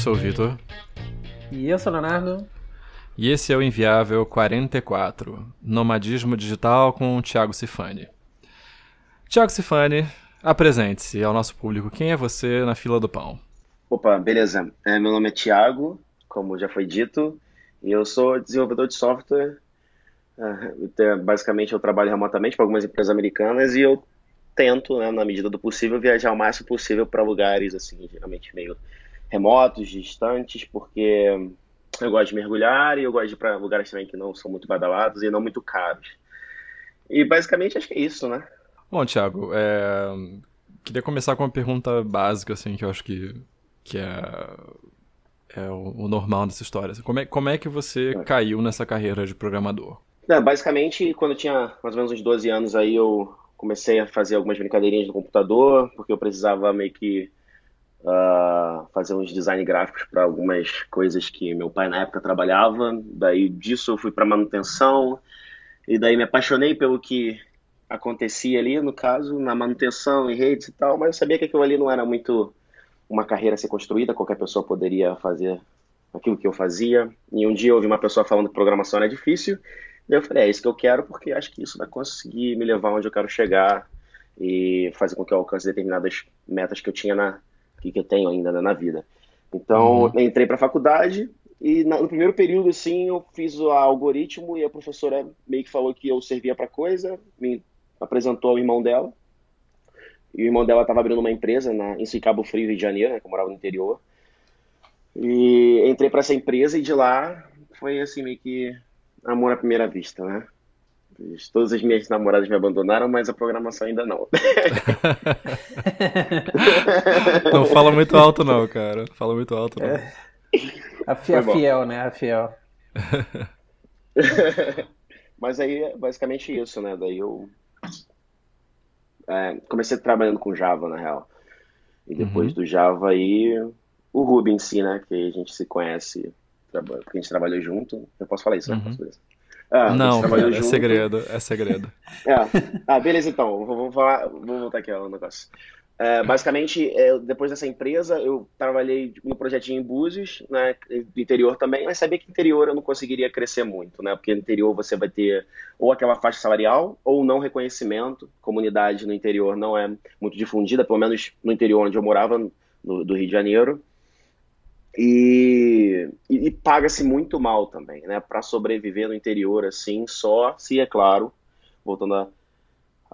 sou o Vitor. E eu sou o Leonardo. E esse é o Inviável 44, Nomadismo Digital com o Thiago Cifani. Thiago Cifani, apresente-se ao nosso público. Quem é você na fila do pão? Opa, beleza. É, meu nome é Thiago, como já foi dito, e eu sou desenvolvedor de software. É, basicamente, eu trabalho remotamente para algumas empresas americanas e eu tento, né, na medida do possível, viajar o máximo possível para lugares, assim, geralmente meio remotos, distantes, porque eu gosto de mergulhar e eu gosto de ir para lugares também que não são muito badalados e não muito caros. E basicamente acho que é isso, né? Bom, Thiago, é... queria começar com uma pergunta básica, assim, que eu acho que, que é, é o, normal dessa história. Como é, como é que você é. caiu nessa carreira de programador? É, basicamente, quando eu tinha mais ou menos uns 12 anos aí, eu comecei a fazer algumas brincadeirinhas no computador, porque eu precisava meio que uh, fazer uns design gráficos para algumas coisas que meu pai na época trabalhava. Daí disso eu fui para manutenção, e daí me apaixonei pelo que acontecia ali, no caso, na manutenção e redes e tal, mas eu sabia que aquilo ali não era muito uma carreira a ser construída, qualquer pessoa poderia fazer aquilo que eu fazia. E um dia eu ouvi uma pessoa falando que programação era difícil, e eu falei, é isso que eu quero, porque acho que isso vai conseguir me levar onde eu quero chegar e fazer com que eu alcance determinadas metas que eu tinha na que, eu tenho ainda né, na vida. Então, uhum. entrei para a faculdade e no primeiro período, assim, eu fiz o algoritmo e a professora meio que falou que eu servia para coisa, me apresentou ao irmão dela. E o irmão dela estava abrindo uma empresa na, em Cabo Frio, Rio de Janeiro, né, que eu morava no interior. E entrei para essa empresa e de lá foi assim meio que amor à primeira vista, né? Todas as minhas namoradas me abandonaram, mas a programação ainda não. não fala muito alto não, cara. Fala muito alto não. É. A fiel, fiel, né? A fiel. mas aí é basicamente isso, né? Daí eu é, comecei trabalhando com Java, na real. E depois uhum. do Java aí, o Ruby em si, né? Que a gente se conhece porque a gente trabalhou junto. Eu posso falar isso, né? uhum. né? Ah, não, cara, é segredo, é segredo. É. Ah, beleza então, vou, falar, vou voltar aqui ao negócio. É, basicamente, é, depois dessa empresa, eu trabalhei no projetinho em Búzios, né, do interior também, mas sabia que interior eu não conseguiria crescer muito, né, porque no interior você vai ter ou aquela faixa salarial ou não reconhecimento, comunidade no interior não é muito difundida, pelo menos no interior onde eu morava, no, do Rio de Janeiro, e, e, e paga-se muito mal também, né? Para sobreviver no interior, assim, só se, é claro, voltando a,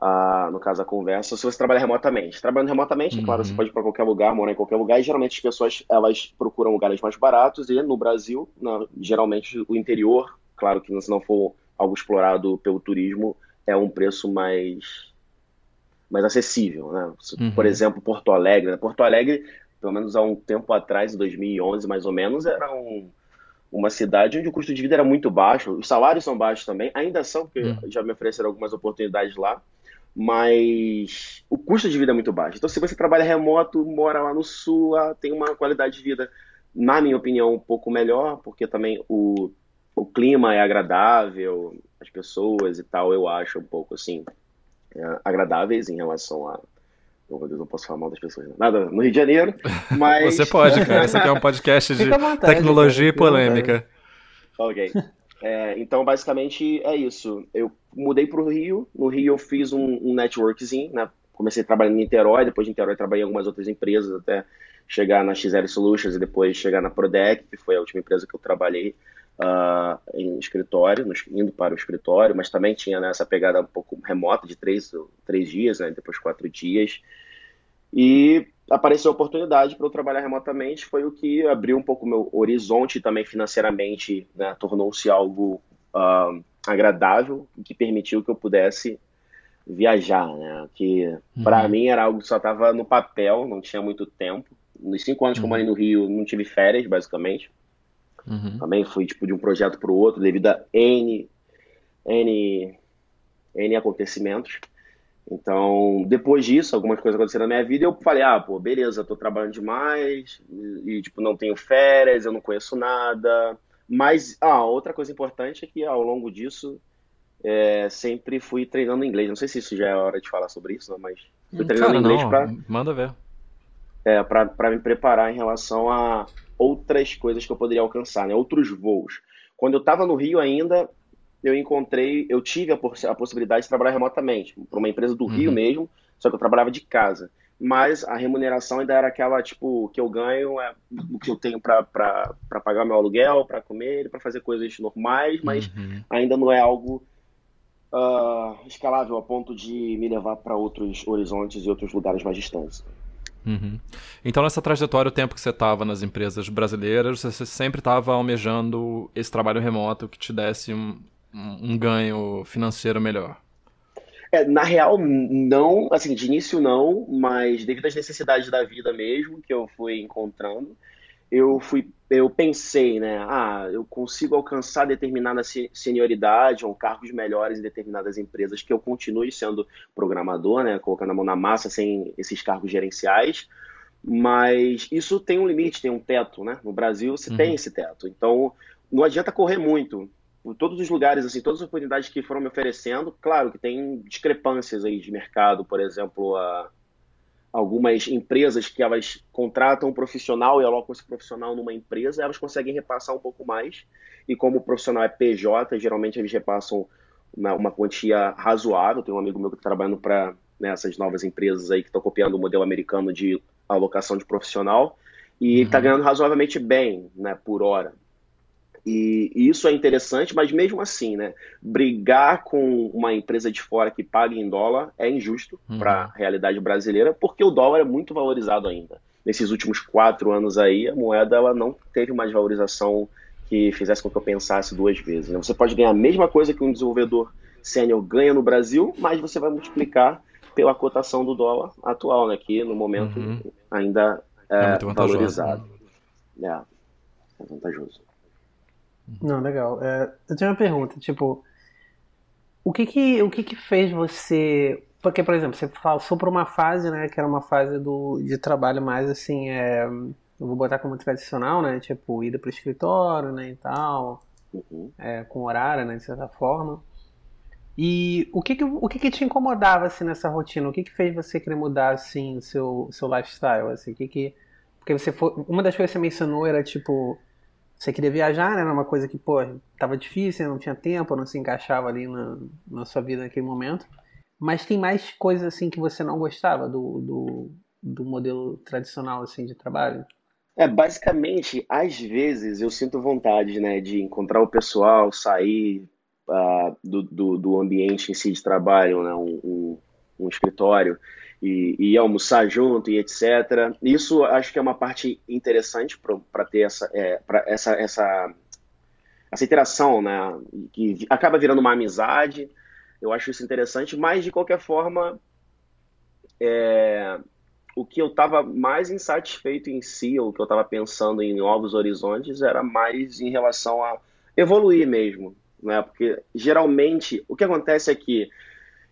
a, no caso a conversa, se você trabalha remotamente. Trabalhando remotamente, uhum. é claro, você uhum. pode ir para qualquer lugar, morar em qualquer lugar, e geralmente as pessoas elas procuram lugares mais baratos, e no Brasil, na, geralmente o interior, claro que se não for algo explorado pelo turismo, é um preço mais mais acessível, né? Uhum. Por exemplo, Porto Alegre. Né? Porto Alegre pelo menos há um tempo atrás, em 2011 mais ou menos, era um, uma cidade onde o custo de vida era muito baixo. Os salários são baixos também, ainda são, porque hum. já me ofereceram algumas oportunidades lá, mas o custo de vida é muito baixo. Então, se você trabalha remoto, mora lá no sul, tem uma qualidade de vida, na minha opinião, um pouco melhor, porque também o, o clima é agradável, as pessoas e tal, eu acho um pouco assim, é, agradáveis em relação a Oh, meu Deus, não posso falar mal das pessoas. Né? Nada, no Rio de Janeiro, mas... Você pode, cara. Esse aqui é um podcast de vontade, tecnologia cara. e polêmica. Ok. É, então, basicamente, é isso. Eu mudei para o Rio. No Rio eu fiz um, um networkzinho, né? Comecei trabalhando em Niterói, depois de Niterói trabalhei em algumas outras empresas, até chegar na XL Solutions e depois chegar na Prodec, que foi a última empresa que eu trabalhei uh, em escritório, indo para o escritório, mas também tinha né, essa pegada um pouco remota de três, três dias, né, depois quatro dias. E apareceu a oportunidade para eu trabalhar remotamente, foi o que abriu um pouco o meu horizonte também financeiramente, né, tornou-se algo uh, agradável, que permitiu que eu pudesse viajar, né? Que uhum. para mim era algo que só estava no papel, não tinha muito tempo. Nos cinco anos uhum. que eu morei uhum. no Rio, não tive férias, basicamente. Uhum. Também fui tipo de um projeto para o outro devido a N, N, N acontecimentos. Então, depois disso, algumas coisas aconteceram na minha vida, eu falei, ah, pô, beleza, tô trabalhando demais, e, tipo, não tenho férias, eu não conheço nada. Mas, ah, outra coisa importante é que ao longo disso, é, sempre fui treinando inglês. Não sei se isso já é hora de falar sobre isso, não, mas fui hum, treinando Cara, inglês pra... Manda ver. É, pra, pra me preparar em relação a outras coisas que eu poderia alcançar, né? outros voos. Quando eu estava no Rio ainda, eu encontrei, eu tive a, poss a possibilidade de trabalhar remotamente, para uma empresa do uhum. Rio mesmo, só que eu trabalhava de casa. Mas a remuneração ainda era aquela, tipo, que eu ganho é o que eu tenho para pagar meu aluguel, para comer, para fazer coisas normais, mas uhum. ainda não é algo uh, escalável a ponto de me levar para outros horizontes e outros lugares mais distantes. Uhum. Então, nessa trajetória, o tempo que você estava nas empresas brasileiras, você sempre estava almejando esse trabalho remoto que te desse um, um ganho financeiro melhor? É, na real, não, assim, de início não, mas devido às necessidades da vida mesmo que eu fui encontrando, eu fui, eu pensei, né, ah, eu consigo alcançar determinada senioridade ou cargos melhores em determinadas empresas que eu continue sendo programador, né, colocando a mão na massa sem esses cargos gerenciais, mas isso tem um limite, tem um teto, né? No Brasil você uhum. tem esse teto, então não adianta correr muito todos os lugares, assim, todas as oportunidades que foram me oferecendo, claro que tem discrepâncias aí de mercado, por exemplo, a, algumas empresas que elas contratam um profissional e alocam esse profissional numa empresa, elas conseguem repassar um pouco mais, e como o profissional é PJ, geralmente eles repassam uma, uma quantia razoável, tem um amigo meu que está trabalhando para né, novas empresas aí que estão copiando o modelo americano de alocação de profissional, e está uhum. ganhando razoavelmente bem, né, por hora. E, isso é interessante, mas mesmo assim, né, brigar com uma empresa de fora que paga em dólar é injusto uhum. para a realidade brasileira, porque o dólar é muito valorizado ainda. Nesses últimos quatro anos aí, a moeda ela não teve uma desvalorização que fizesse com que eu pensasse duas vezes. Né? Você pode ganhar a mesma coisa que um desenvolvedor sênior ganha no Brasil, mas você vai multiplicar pela cotação do dólar atual, né, que no momento uhum. ainda é, é valorizado. Né? É, é vantajoso. Não, legal. É, eu tenho uma pergunta, tipo, o que que, o que que fez você... Porque, por exemplo, você passou por uma fase, né, que era uma fase do, de trabalho mais, assim, é, eu vou botar como tradicional, né, tipo, ida para o escritório, né, e tal, uhum. é, com horário, né, de certa forma. E o que que, o que que te incomodava, assim, nessa rotina? O que que fez você querer mudar, assim, o seu, seu lifestyle, assim? O que que... Porque você foi... Uma das coisas que você mencionou era, tipo você queria viajar, né? Era uma coisa que, pô, tava difícil, não tinha tempo, não se encaixava ali na, na sua vida naquele momento. Mas tem mais coisas assim que você não gostava do, do, do modelo tradicional assim de trabalho? É, basicamente, às vezes eu sinto vontade, né, de encontrar o pessoal, sair uh, do, do, do, ambiente em si de trabalho, né, um, um, um escritório, e, e almoçar junto e etc. Isso acho que é uma parte interessante para ter essa, é, essa, essa, essa interação, né? Que acaba virando uma amizade. Eu acho isso interessante, mas de qualquer forma, é, o que eu estava mais insatisfeito em si, ou que eu estava pensando em novos horizontes, era mais em relação a evoluir mesmo. Né? Porque geralmente o que acontece é que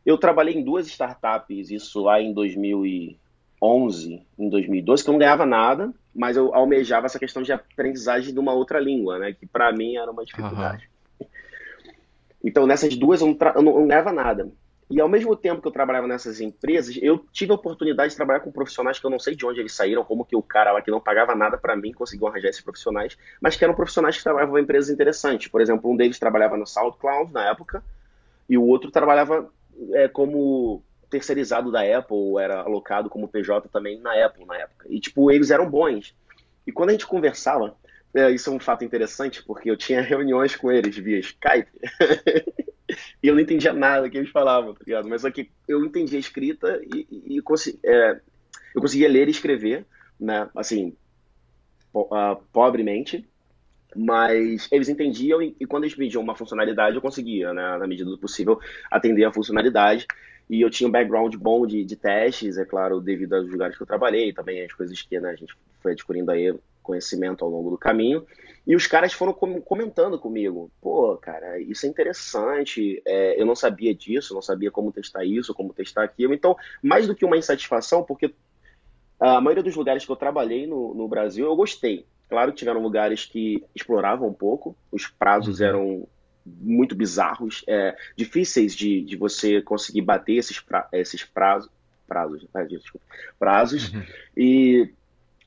eu trabalhei em duas startups, isso lá em 2011, em 2012, que eu não ganhava nada, mas eu almejava essa questão de aprendizagem de uma outra língua, né? Que para mim era uma dificuldade. Uhum. Então, nessas duas eu não, eu não ganhava nada. E ao mesmo tempo que eu trabalhava nessas empresas, eu tive a oportunidade de trabalhar com profissionais que eu não sei de onde eles saíram, como que o cara lá que não pagava nada para mim conseguiu arranjar esses profissionais, mas que eram profissionais que trabalhavam em empresas interessantes. Por exemplo, um deles trabalhava no SoundCloud na época, e o outro trabalhava é, como terceirizado da Apple, era alocado como PJ também na Apple na época. E, tipo, eles eram bons. E quando a gente conversava, é, isso é um fato interessante, porque eu tinha reuniões com eles via Skype, e eu não entendia nada que eles falavam, tá ligado? Mas só que eu entendia escrita e, e, e é, eu conseguia ler e escrever, né, assim, po uh, pobremente, mas eles entendiam e, e, quando eles pediam uma funcionalidade eu conseguia, né, na medida do possível, atender a funcionalidade. E eu tinha um background bom de, de testes, é claro, devido aos lugares que eu trabalhei, também as coisas que né, a gente foi adquirindo aí conhecimento ao longo do caminho. E os caras foram comentando comigo: pô, cara, isso é interessante, é, eu não sabia disso, não sabia como testar isso, como testar aquilo. Então, mais do que uma insatisfação, porque a maioria dos lugares que eu trabalhei no, no Brasil eu gostei. Claro tiveram lugares que exploravam um pouco, os prazos uhum. eram muito bizarros, é, difíceis de, de você conseguir bater esses, pra, esses prazos, prazos, desculpa, prazos, uhum. e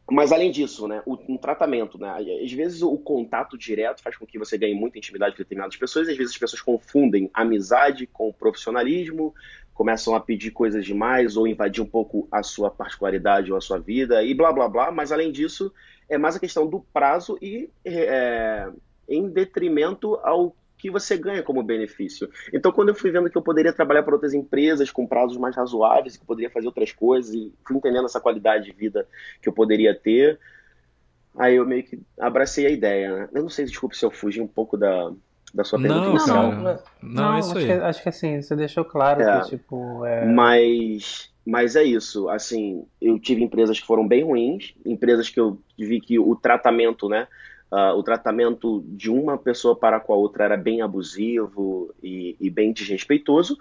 mas além disso, né, o, um tratamento, né, às vezes o contato direto faz com que você ganhe muita intimidade com determinadas pessoas, às vezes as pessoas confundem amizade com profissionalismo, começam a pedir coisas demais ou invadir um pouco a sua particularidade ou a sua vida e blá blá blá, mas além disso é mais a questão do prazo e é, em detrimento ao que você ganha como benefício. Então, quando eu fui vendo que eu poderia trabalhar para outras empresas com prazos mais razoáveis, que eu poderia fazer outras coisas, e fui entendendo essa qualidade de vida que eu poderia ter, aí eu meio que abracei a ideia. Né? Eu não sei, desculpe se eu fugi um pouco da, da sua pergunta não, inicial. Não, não, não, é isso acho aí. Que, acho que assim, você deixou claro é, que, tipo... É... Mas, mas é isso, assim, eu tive empresas que foram bem ruins, empresas que eu vi que o tratamento, né, Uh, o tratamento de uma pessoa para com a outra era bem abusivo e, e bem desrespeitoso.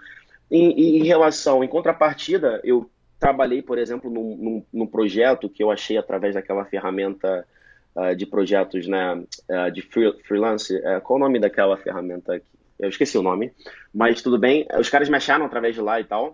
E, e, em relação, em contrapartida, eu trabalhei, por exemplo, num, num, num projeto que eu achei através daquela ferramenta uh, de projetos né, uh, de free, freelance. qual o nome daquela ferramenta? Eu esqueci o nome, mas tudo bem. Os caras me acharam através de lá e tal.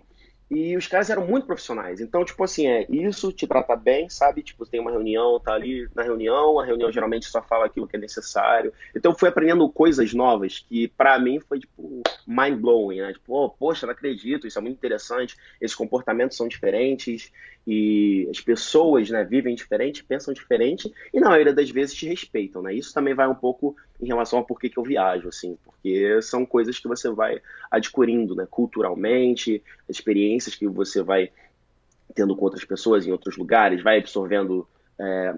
E os caras eram muito profissionais. Então, tipo assim, é isso te trata bem, sabe? Tipo, tem uma reunião, tá ali na reunião, a reunião geralmente só fala aquilo que é necessário. Então, fui aprendendo coisas novas que, para mim, foi, tipo, mind-blowing, né? Tipo, oh, poxa, não acredito, isso é muito interessante, esses comportamentos são diferentes e as pessoas, né, vivem diferente, pensam diferente e, na maioria das vezes, te respeitam, né? Isso também vai um pouco em relação a por que, que eu viajo, assim, porque são coisas que você vai adquirindo, né, culturalmente, experiências que você vai tendo com outras pessoas em outros lugares, vai absorvendo é,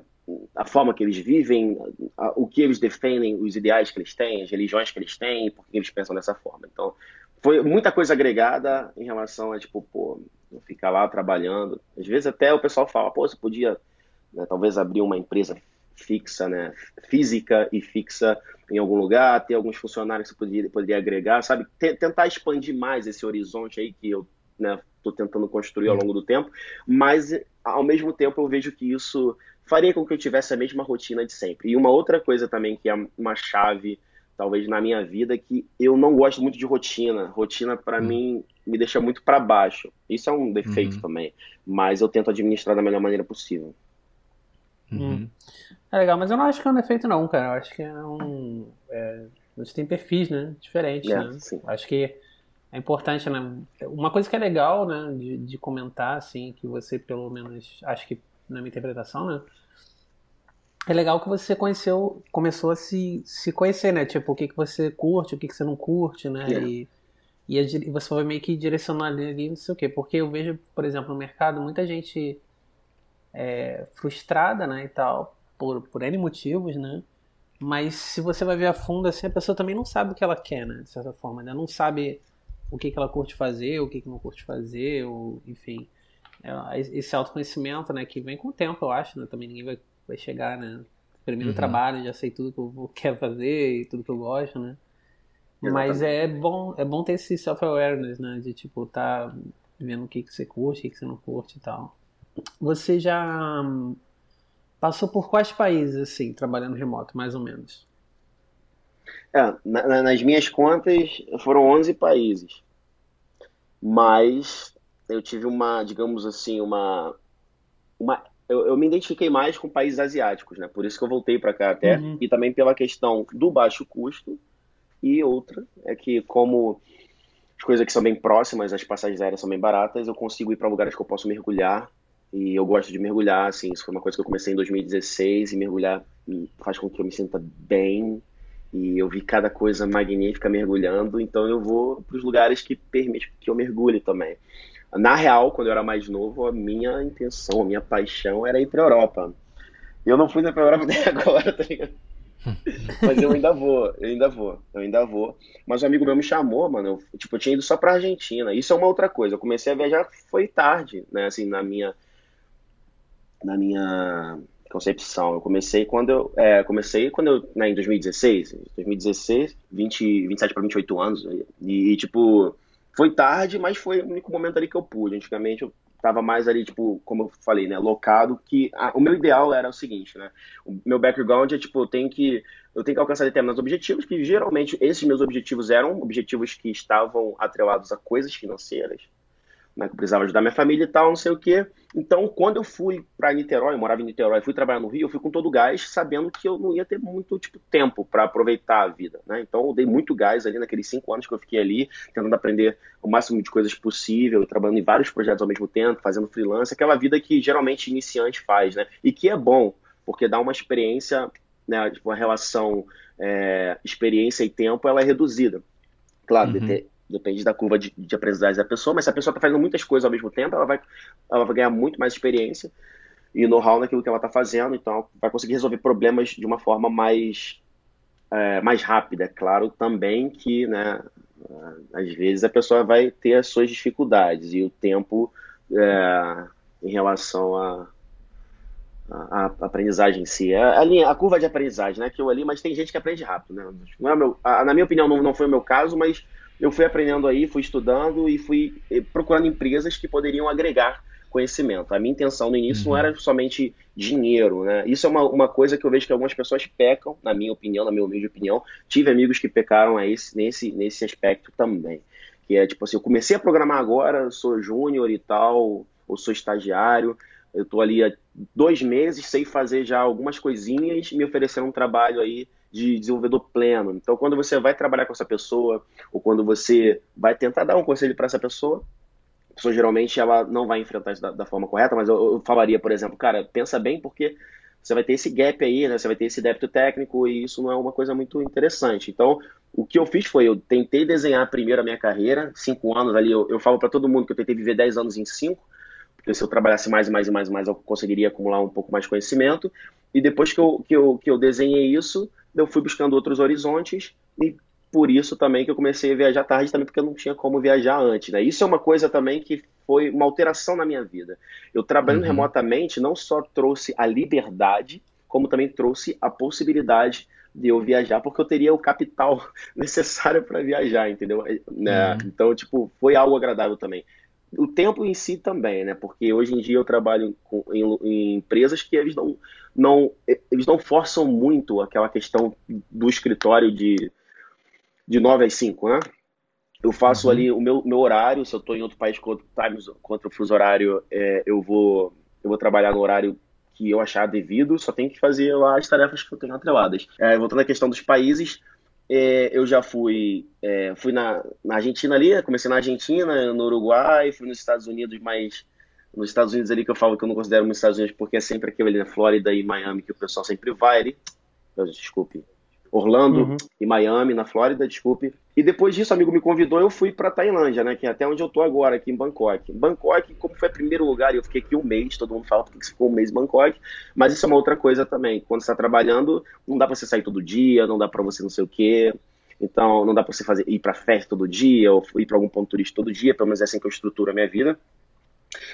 a forma que eles vivem, a, o que eles defendem, os ideais que eles têm, as religiões que eles têm, por que eles pensam dessa forma. Então, foi muita coisa agregada em relação a, tipo, pô, ficar lá trabalhando. Às vezes até o pessoal fala, pô, você podia, né, talvez abrir uma empresa fixa, né, física e fixa em algum lugar, ter alguns funcionários que você poderia, poderia agregar, sabe? tentar expandir mais esse horizonte aí que eu estou né, tentando construir ao longo do tempo, mas ao mesmo tempo eu vejo que isso faria com que eu tivesse a mesma rotina de sempre. E uma outra coisa também que é uma chave, talvez na minha vida, é que eu não gosto muito de rotina. Rotina para hum. mim me deixa muito para baixo. Isso é um defeito uhum. também, mas eu tento administrar da melhor maneira possível. Uhum. É legal, mas eu não acho que é um defeito não, cara. Eu acho que é um. É, você tem perfis, né? Diferentes, é, né? Sim. Acho que é importante, né? Uma coisa que é legal, né, de, de comentar, assim, que você pelo menos, acho que na minha interpretação, né? É legal que você conheceu, começou a se, se conhecer, né? Tipo, o que, que você curte, o que, que você não curte, né? É. E, e, e, você vai meio que direcionar ali, não sei o quê. Porque eu vejo, por exemplo, no mercado, muita gente é, frustrada, né, e tal, por, por N motivos, né? Mas se você vai ver a fundo, assim, a pessoa também não sabe o que ela quer, né? De certa forma, né? Não sabe o que, que ela curte fazer, o que, que não curte fazer, ou, enfim. É, esse autoconhecimento, né, que vem com o tempo, eu acho, né? Também ninguém vai, vai chegar, né? Primeiro uhum. trabalho, já sei tudo que eu quero fazer e tudo que eu gosto, né? Mas é bom, é bom ter esse self-awareness, né? De, tipo, tá vendo o que, que você curte, o que, que você não curte e tal. Você já hum, passou por quais países, assim, trabalhando remoto, mais ou menos? É, na, nas minhas contas foram 11 países. Mas eu tive uma, digamos assim, uma. uma eu, eu me identifiquei mais com países asiáticos, né? Por isso que eu voltei para cá até. Uhum. E também pela questão do baixo custo. E outra é que, como as coisas aqui são bem próximas, as passagens aéreas são bem baratas, eu consigo ir para lugares que eu posso mergulhar e eu gosto de mergulhar, assim, isso foi uma coisa que eu comecei em 2016 e mergulhar faz com que eu me sinta bem e eu vi cada coisa magnífica mergulhando, então eu vou para os lugares que permitem que eu mergulhe também. Na real, quando eu era mais novo, a minha intenção, a minha paixão era ir para a Europa. Eu não fui para Europa até agora, tá ligado? Mas eu ainda vou, eu ainda vou, eu ainda vou. Mas um amigo meu me chamou, mano. Eu, tipo, eu tinha ido só pra Argentina. Isso é uma outra coisa. Eu comecei a viajar, foi tarde, né? Assim, na minha na minha concepção. Eu comecei quando eu é, comecei quando eu né, em 2016, 2016, 20, 27 para 28 anos e, e, tipo foi tarde, mas foi o único momento ali que eu pude. Antigamente eu tava mais ali tipo, como eu falei, né, locado que a, o meu ideal era o seguinte, né? O meu background é tipo, eu tenho que eu tenho que alcançar determinados objetivos, que geralmente esses meus objetivos eram objetivos que estavam atrelados a coisas financeiras né, que eu precisava ajudar minha família e tal, não sei o quê. Então, quando eu fui para Niterói, eu morava em Niterói, fui trabalhar no Rio, eu fui com todo o gás, sabendo que eu não ia ter muito tipo, tempo para aproveitar a vida. Né? Então, eu dei muito gás ali naqueles cinco anos que eu fiquei ali, tentando aprender o máximo de coisas possível, trabalhando em vários projetos ao mesmo tempo, fazendo freelance, aquela vida que geralmente iniciante faz, né? E que é bom, porque dá uma experiência, né, tipo, a relação é, experiência e tempo, ela é reduzida. Claro, uhum. Depende da curva de, de, aprendizagem da pessoa, mas se a pessoa está fazendo muitas coisas ao mesmo tempo, ela vai, ela vai ganhar muito mais experiência e know-how naquilo que ela está fazendo, então vai conseguir resolver problemas de uma forma mais, é, mais rápida. É claro também que, né, às vezes a pessoa vai ter as suas dificuldades e o tempo é, em relação a, a, a, aprendizagem em si. A, a, linha, a curva de aprendizagem, né, que eu ali, mas tem gente que aprende rápido, né? Não é meu, na minha opinião, não, não foi o meu caso, mas eu fui aprendendo aí, fui estudando e fui eh, procurando empresas que poderiam agregar conhecimento. A minha intenção no início uhum. não era somente dinheiro, né? Isso é uma, uma coisa que eu vejo que algumas pessoas pecam, na minha opinião, na minha humilde opinião. Tive amigos que pecaram aí nesse, nesse aspecto também. Que é tipo assim, eu comecei a programar agora, sou júnior e tal, ou sou estagiário, eu estou ali há dois meses, sei fazer já algumas coisinhas, me ofereceram um trabalho aí de desenvolvedor pleno. Então, quando você vai trabalhar com essa pessoa, ou quando você vai tentar dar um conselho para essa pessoa, a pessoa geralmente ela não vai enfrentar isso da, da forma correta, mas eu, eu, falaria, por exemplo, cara, pensa bem porque você vai ter esse gap aí, né? Você vai ter esse débito técnico e isso não é uma coisa muito interessante. Então, o que eu fiz foi, eu tentei desenhar primeiro a minha carreira, cinco anos ali, eu, eu falo para todo mundo que eu tentei viver dez anos em cinco, porque se eu trabalhasse mais e mais e mais e mais, eu conseguiria acumular um pouco mais de conhecimento. E depois que eu, que eu, que eu desenhei isso, eu fui buscando outros horizontes e por isso também que eu comecei a viajar tarde, também porque eu não tinha como viajar antes. Né? Isso é uma coisa também que foi uma alteração na minha vida. Eu trabalhando uhum. remotamente não só trouxe a liberdade, como também trouxe a possibilidade de eu viajar, porque eu teria o capital necessário para viajar, entendeu? Né? Uhum. Então, tipo, foi algo agradável também. O tempo em si também, né? Porque hoje em dia eu trabalho com, em, em empresas que eles não não eles não forçam muito aquela questão do escritório de, de 9 às 5, né? Eu faço uhum. ali o meu, meu horário, se eu estou em outro país contra, contra o fuso horário, é, eu, vou, eu vou trabalhar no horário que eu achar devido, só tenho que fazer lá as tarefas que eu tenho atreladas. É, voltando à questão dos países, eu já fui, é, fui na, na Argentina ali, comecei na Argentina, no Uruguai, fui nos Estados Unidos mais nos Estados Unidos ali que eu falo que eu não considero muito Estados Unidos porque é sempre aquele na Flórida e Miami que o pessoal sempre vai ali. Desculpe. Orlando uhum. e Miami, na Flórida, desculpe. E depois disso, amigo me convidou, eu fui para Tailândia, né? Que é até onde eu tô agora, aqui em Bangkok. Bangkok, como foi o primeiro lugar, eu fiquei aqui um mês, todo mundo fala porque você ficou um mês em Bangkok, mas isso é uma outra coisa também. Quando você está trabalhando, não dá para você sair todo dia, não dá para você não sei o quê. Então, não dá para você fazer ir para festa todo dia ou ir para algum ponto turístico todo dia, pelo menos é assim que eu estruturo a minha vida.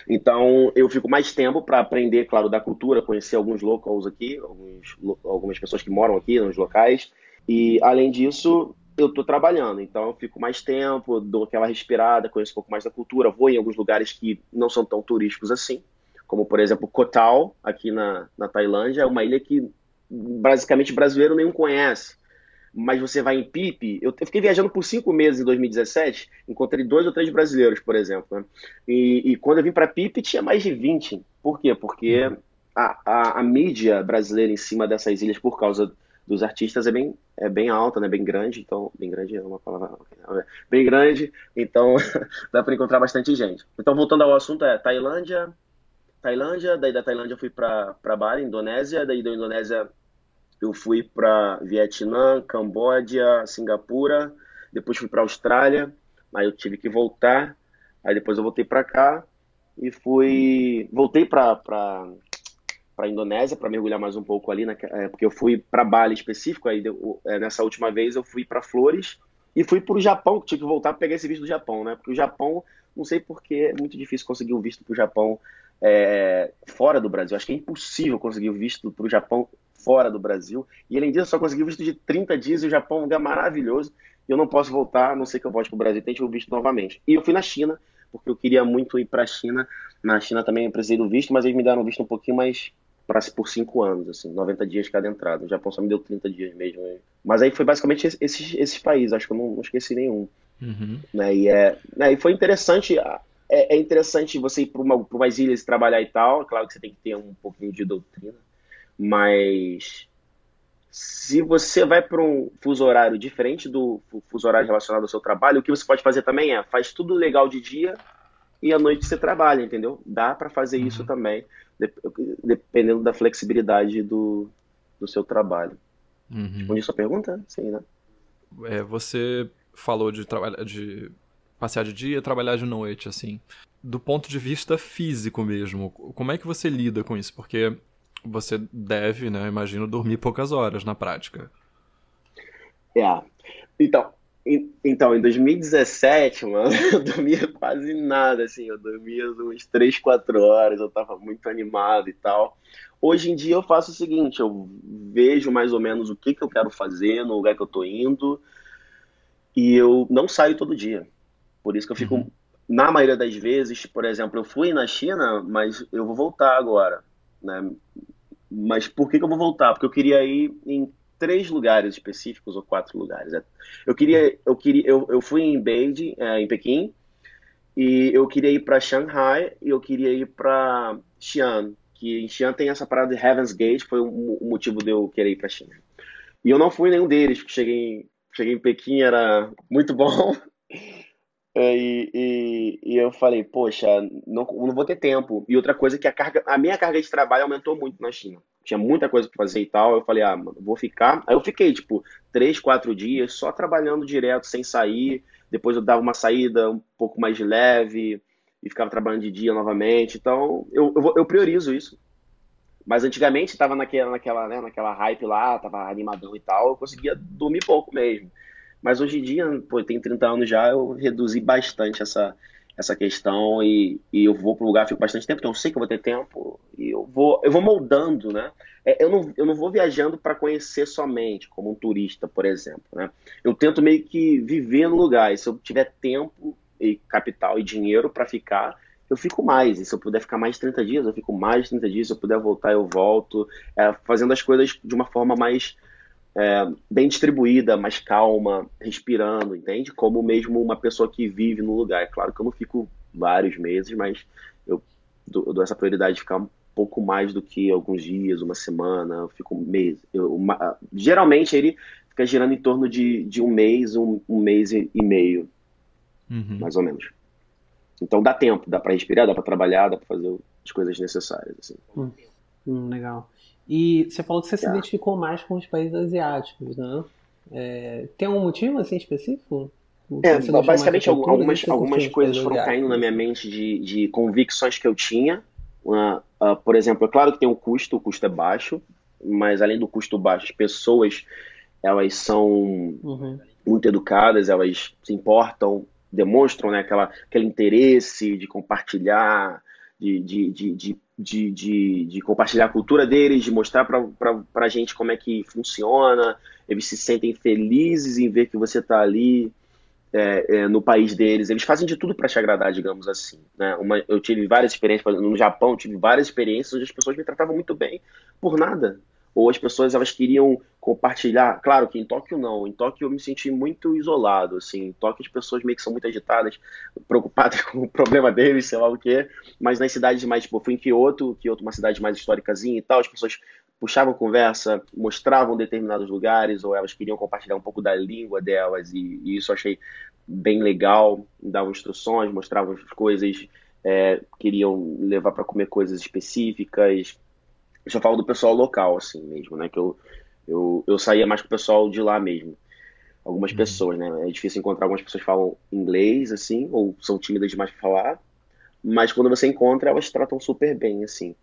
Então, eu fico mais tempo para aprender, claro, da cultura, conhecer alguns locals aqui, alguns, algumas pessoas que moram aqui nos locais. E, além disso, eu estou trabalhando, então eu fico mais tempo, dou aquela respirada, conheço um pouco mais da cultura, vou em alguns lugares que não são tão turísticos assim, como, por exemplo, Koh Tao, aqui na, na Tailândia, é uma ilha que basicamente brasileiro nenhum conhece mas você vai em Pipe. Eu, fiquei viajando por cinco meses em 2017, encontrei dois ou três brasileiros, por exemplo. Né? E, e, quando eu vim para Pipe, tinha mais de 20. Por quê? Porque a, a, a, mídia brasileira em cima dessas ilhas, por causa dos artistas, é bem, é bem alta, né? bem grande. Então, bem grande é uma palavra. Bem grande, então dá para encontrar bastante gente. Então, voltando ao assunto, é Tailândia. Tailândia, daí da Tailândia eu fui para Bali, Indonésia, daí da Indonésia eu fui para Vietnã, Camboja, Singapura, depois fui para Austrália, aí eu tive que voltar, aí depois eu voltei para cá e fui voltei para para Indonésia para mergulhar mais um pouco ali, na, é, porque eu fui para Bali específico, aí é, nessa última vez eu fui para Flores e fui para o Japão, que tinha que voltar para pegar esse visto do Japão, né? Porque o Japão, não sei porque é muito difícil conseguir um visto para o Japão é, fora do Brasil. Acho que é impossível conseguir o visto para o Japão fora do Brasil. E além disso, eu só consegui o visto de 30 dias e o Japão é um lugar maravilhoso. E eu não posso voltar, a não sei que eu volte para o Brasil e tente o visto novamente. E eu fui na China, porque eu queria muito ir para a China. Na China também eu precisei do visto, mas eles me deram um visto um pouquinho mais para por 5 anos, assim, 90 dias cada entrada. O Japão só me deu 30 dias mesmo. Mas aí foi basicamente esses, esses países, acho que eu não, não esqueci nenhum. Uhum. Né? E, é, né? e foi interessante é, é interessante você ir para uma, umas ilhas trabalhar e tal. Claro que você tem que ter um pouquinho de doutrina, mas se você vai para um fuso horário diferente do fuso horário relacionado ao seu trabalho, o que você pode fazer também é faz tudo legal de dia e à noite você trabalha, entendeu? Dá para fazer uhum. isso também, dependendo da flexibilidade do, do seu trabalho. Uhum. Respondi sua pergunta? Sim, né? É, você falou de trabalhar de passear de dia, trabalhar de noite, assim. Do ponto de vista físico mesmo, como é que você lida com isso? Porque você deve, né, imagino, dormir poucas horas na prática. É. Então, em, então, em 2017, mano, eu dormia quase nada, assim, eu dormia uns 3, 4 horas, eu tava muito animado e tal. Hoje em dia eu faço o seguinte, eu vejo mais ou menos o que, que eu quero fazer no lugar que eu tô indo e eu não saio todo dia. Por isso que eu fico, uhum. na maioria das vezes, por exemplo, eu fui na China, mas eu vou voltar agora, né? Mas por que, que eu vou voltar? Porque eu queria ir em três lugares específicos ou quatro lugares. Eu queria, eu queria, eu, eu fui em Beijing, é, em Pequim, e eu queria ir para Shanghai e eu queria ir para Xi'an, que em Xi'an tem essa parada de Heaven's Gate, foi o, motivo de eu querer ir para China. E eu não fui nenhum deles, porque cheguei, cheguei em Pequim, era muito bom. É, e, e, e, eu falei, poxa, não, não vou ter tempo. E outra coisa que a carga, a minha carga de trabalho aumentou muito na China. Tinha muita coisa para fazer e tal. Eu falei, ah, mano, vou ficar. Aí eu fiquei, tipo, três, quatro dias só trabalhando direto, sem sair. Depois eu dava uma saída um pouco mais leve e ficava trabalhando de dia novamente. Então, eu, eu, eu priorizo isso. Mas antigamente estava naquela, naquela, né, naquela hype lá, tava animadão e tal, eu conseguia dormir pouco mesmo. Mas hoje em dia, pô, tem 30 anos já, eu reduzi bastante essa, essa questão e, e eu vou para lugar, fico bastante tempo, então eu sei que eu vou ter tempo e eu vou, eu vou moldando, né? É, eu, não, eu não vou viajando para conhecer somente, como um turista, por exemplo, né? Eu tento meio que viver no lugar e se eu tiver tempo e capital e dinheiro para ficar, eu fico mais. E se eu puder ficar mais de 30 dias, eu fico mais de 30 dias. Se eu puder voltar, eu volto. É, fazendo as coisas de uma forma mais é, bem distribuída, mais calma, respirando, entende? Como mesmo uma pessoa que vive no lugar. É claro que eu não fico vários meses, mas eu dou, eu dou essa prioridade de ficar um pouco mais do que alguns dias, uma semana, eu fico um mês. Eu, uma, geralmente ele fica girando em torno de, de um mês, um, um mês e meio, uhum. mais ou menos. Então dá tempo, dá para respirar, dá para trabalhar, dá para fazer as coisas necessárias. Assim. Hum, hum, legal. E você falou que você se tá. identificou mais com os países asiáticos, né? É, tem algum motivo assim específico? É, basicamente cultura, algumas, algumas coisas foram caindo na minha mente de, de convicções que eu tinha. Uh, por exemplo, é claro que tem um custo, o custo é baixo, mas além do custo baixo, as pessoas elas são uhum. muito educadas, elas se importam, demonstram né, aquela, aquele interesse de compartilhar, de, de, de, de de, de, de, compartilhar a cultura deles, de mostrar para a gente como é que funciona. Eles se sentem felizes em ver que você está ali é, é, no país deles. Eles fazem de tudo para te agradar, digamos assim. Né? Uma, eu tive várias experiências, no Japão, tive várias experiências onde as pessoas me tratavam muito bem por nada ou as pessoas elas queriam compartilhar. Claro que em Tóquio não. Em Tóquio eu me senti muito isolado, assim. Em Tóquio as pessoas meio que são muito agitadas, preocupadas com o problema deles, sei lá o quê. Mas nas cidades mais, tipo, eu fui em Kyoto, Kyoto é uma cidade mais históricazinha e tal, as pessoas puxavam conversa, mostravam determinados lugares, ou elas queriam compartilhar um pouco da língua delas, e, e isso eu achei bem legal. Davam instruções, mostravam as coisas, é, queriam levar para comer coisas específicas, eu só falo do pessoal local, assim mesmo, né? Que eu, eu, eu saía mais com o pessoal de lá mesmo. Algumas uhum. pessoas, né? É difícil encontrar algumas pessoas que falam inglês, assim, ou são tímidas demais para falar. Mas quando você encontra, elas tratam super bem, assim.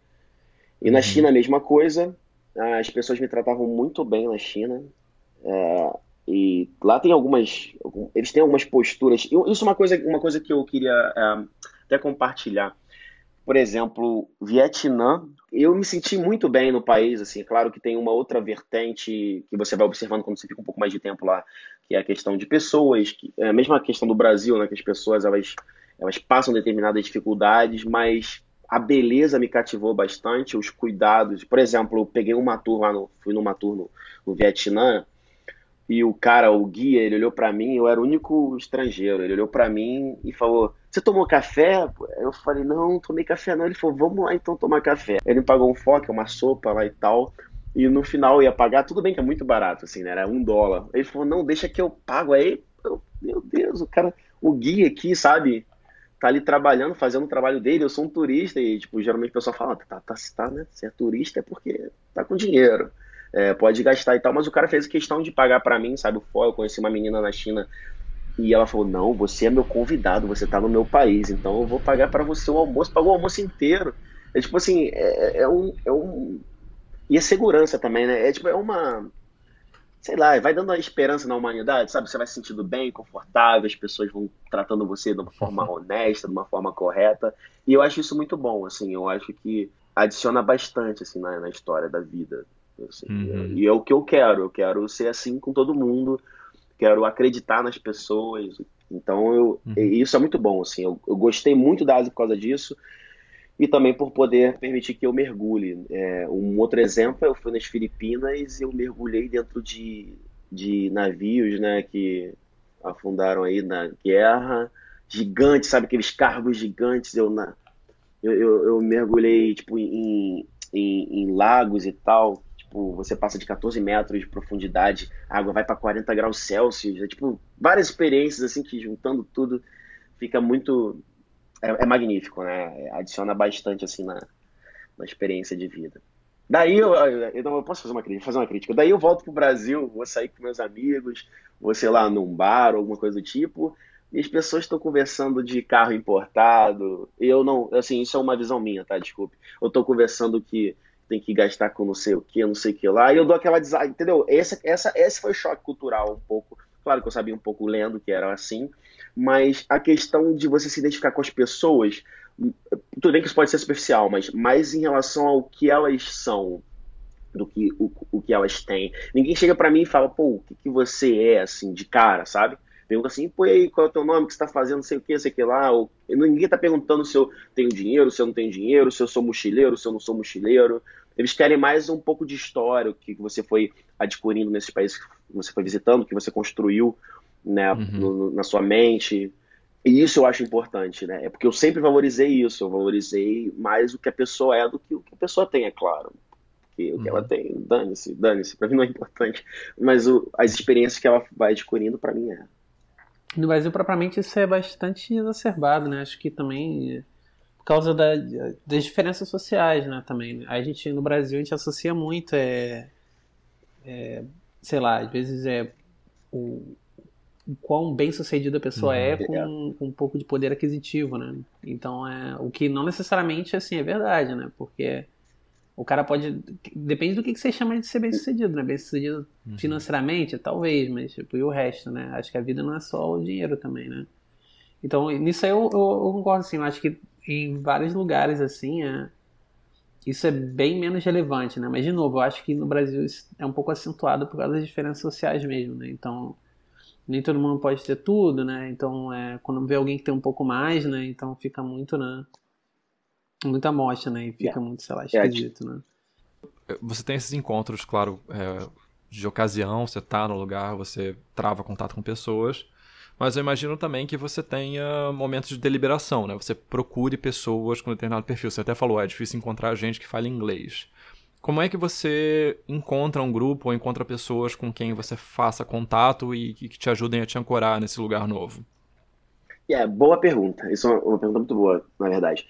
E na uhum. China, a mesma coisa. As pessoas me tratavam muito bem na China. É, e lá tem algumas. Eles têm algumas posturas. Isso é uma coisa, uma coisa que eu queria é, até compartilhar por exemplo, Vietnã, eu me senti muito bem no país, assim, claro que tem uma outra vertente que você vai observando quando você fica um pouco mais de tempo lá, que é a questão de pessoas, que, é a mesma questão do Brasil, né, que as pessoas, elas, elas passam determinadas dificuldades, mas a beleza me cativou bastante, os cuidados, por exemplo, eu peguei uma tour lá, no, fui numa tour no, no Vietnã, e o cara, o guia, ele olhou para mim, eu era o único estrangeiro, ele olhou para mim e falou você tomou café? Eu falei, não, não tomei café não. Ele falou, vamos lá então tomar café. Ele me pagou um foco, uma sopa lá e tal. E no final ia pagar, tudo bem que é muito barato, assim, né? Era um dólar. Ele falou, não, deixa que eu pago. Aí, eu, meu Deus, o cara, o guia aqui, sabe? Tá ali trabalhando, fazendo o trabalho dele. Eu sou um turista e, tipo, geralmente o pessoal fala, tá, tá, tá, né? Se é turista é porque tá com dinheiro. É, pode gastar e tal, mas o cara fez questão de pagar para mim, sabe? O foil, eu conheci uma menina na China e ela falou: Não, você é meu convidado, você tá no meu país, então eu vou pagar para você o almoço. Pagou o almoço inteiro. É tipo assim, é, é, um, é um. E a segurança também, né? É tipo, é uma. Sei lá, vai dando uma esperança na humanidade, sabe? Você vai se sentindo bem, confortável, as pessoas vão tratando você de uma forma honesta, de uma forma correta. E eu acho isso muito bom, assim. Eu acho que adiciona bastante, assim, na, na história da vida. Assim. Uhum. E é o que eu quero. Eu quero ser assim com todo mundo quero acreditar nas pessoas. Então, eu, uhum. isso é muito bom, assim. Eu, eu, gostei muito da Ásia por causa disso e também por poder permitir que eu mergulhe. É, um outro exemplo, eu fui nas Filipinas e eu mergulhei dentro de, de navios, né, que afundaram aí na guerra, gigantes, sabe, aqueles cargos gigantes, eu, na, eu, eu, eu mergulhei, tipo, em, em, em lagos e tal, tipo, você passa de 14 metros de profundidade, a água vai para 40 graus Celsius, é tipo, várias experiências assim que juntando tudo fica muito é, é magnífico, né? Adiciona bastante assim na, na experiência de vida. Daí eu, eu, eu posso fazer uma crítica, fazer uma crítica. Daí eu volto pro Brasil, vou sair com meus amigos, vou sei lá num bar ou alguma coisa do tipo, e as pessoas estão conversando de carro importado. Eu não, assim, isso é uma visão minha, tá? Desculpe. Eu estou conversando que tem que gastar com não sei o que, não sei o que lá. E eu dou aquela design, entendeu? Essa, essa, esse foi o choque cultural um pouco. Claro que eu sabia um pouco lendo que era assim, mas a questão de você se identificar com as pessoas, tudo bem que isso pode ser superficial, mas mais em relação ao que elas são do que o, o que elas têm. Ninguém chega para mim e fala, pô, o que, que você é, assim, de cara, sabe? Pergunta assim, pô, e aí, qual é o teu nome, o que você tá fazendo, não sei o que, não sei o que lá. Ou, ninguém tá perguntando se eu tenho dinheiro, se eu não tenho dinheiro, se eu sou mochileiro, se eu não sou mochileiro. Eles querem mais um pouco de história, o que você foi adquirindo nesses países que você foi visitando, que você construiu né, uhum. no, na sua mente. E isso eu acho importante, né? É porque eu sempre valorizei isso, eu valorizei mais o que a pessoa é do que o que a pessoa tem, é claro. Porque o que ela uhum. tem, dane-se, dane-se, pra mim não é importante. Mas o, as experiências que ela vai adquirindo, para mim é. No Brasil, propriamente, isso é bastante exacerbado, né? Acho que também por causa da, das diferenças sociais, né? Também. A gente, no Brasil, a gente associa muito, é, é sei lá, às vezes é o, o quão bem sucedida a pessoa uhum, é com, com, um pouco de poder aquisitivo, né? Então, é, o que não necessariamente, assim, é verdade, né? Porque o cara pode. Depende do que, que você chama de ser bem sucedido, né? Bem sucedido uhum. financeiramente, talvez, mas tipo, e o resto, né? Acho que a vida não é só o dinheiro também, né? Então, nisso aí eu, eu, eu concordo, assim. Eu acho que em vários lugares, assim, é, isso é bem menos relevante, né? Mas, de novo, eu acho que no Brasil isso é um pouco acentuado por causa das diferenças sociais mesmo, né? Então, nem todo mundo pode ter tudo, né? Então, é, quando vê alguém que tem um pouco mais, né? Então fica muito, né? Muita amostra, né? E fica yeah. muito, sei lá, esquisito, yeah. né? Você tem esses encontros, claro, é, de ocasião, você tá no lugar, você trava contato com pessoas, mas eu imagino também que você tenha momentos de deliberação, né? Você procure pessoas com determinado perfil. Você até falou, é difícil encontrar gente que fale inglês. Como é que você encontra um grupo ou encontra pessoas com quem você faça contato e que te ajudem a te ancorar nesse lugar novo? É, yeah, boa pergunta. Isso é uma pergunta muito boa, na verdade.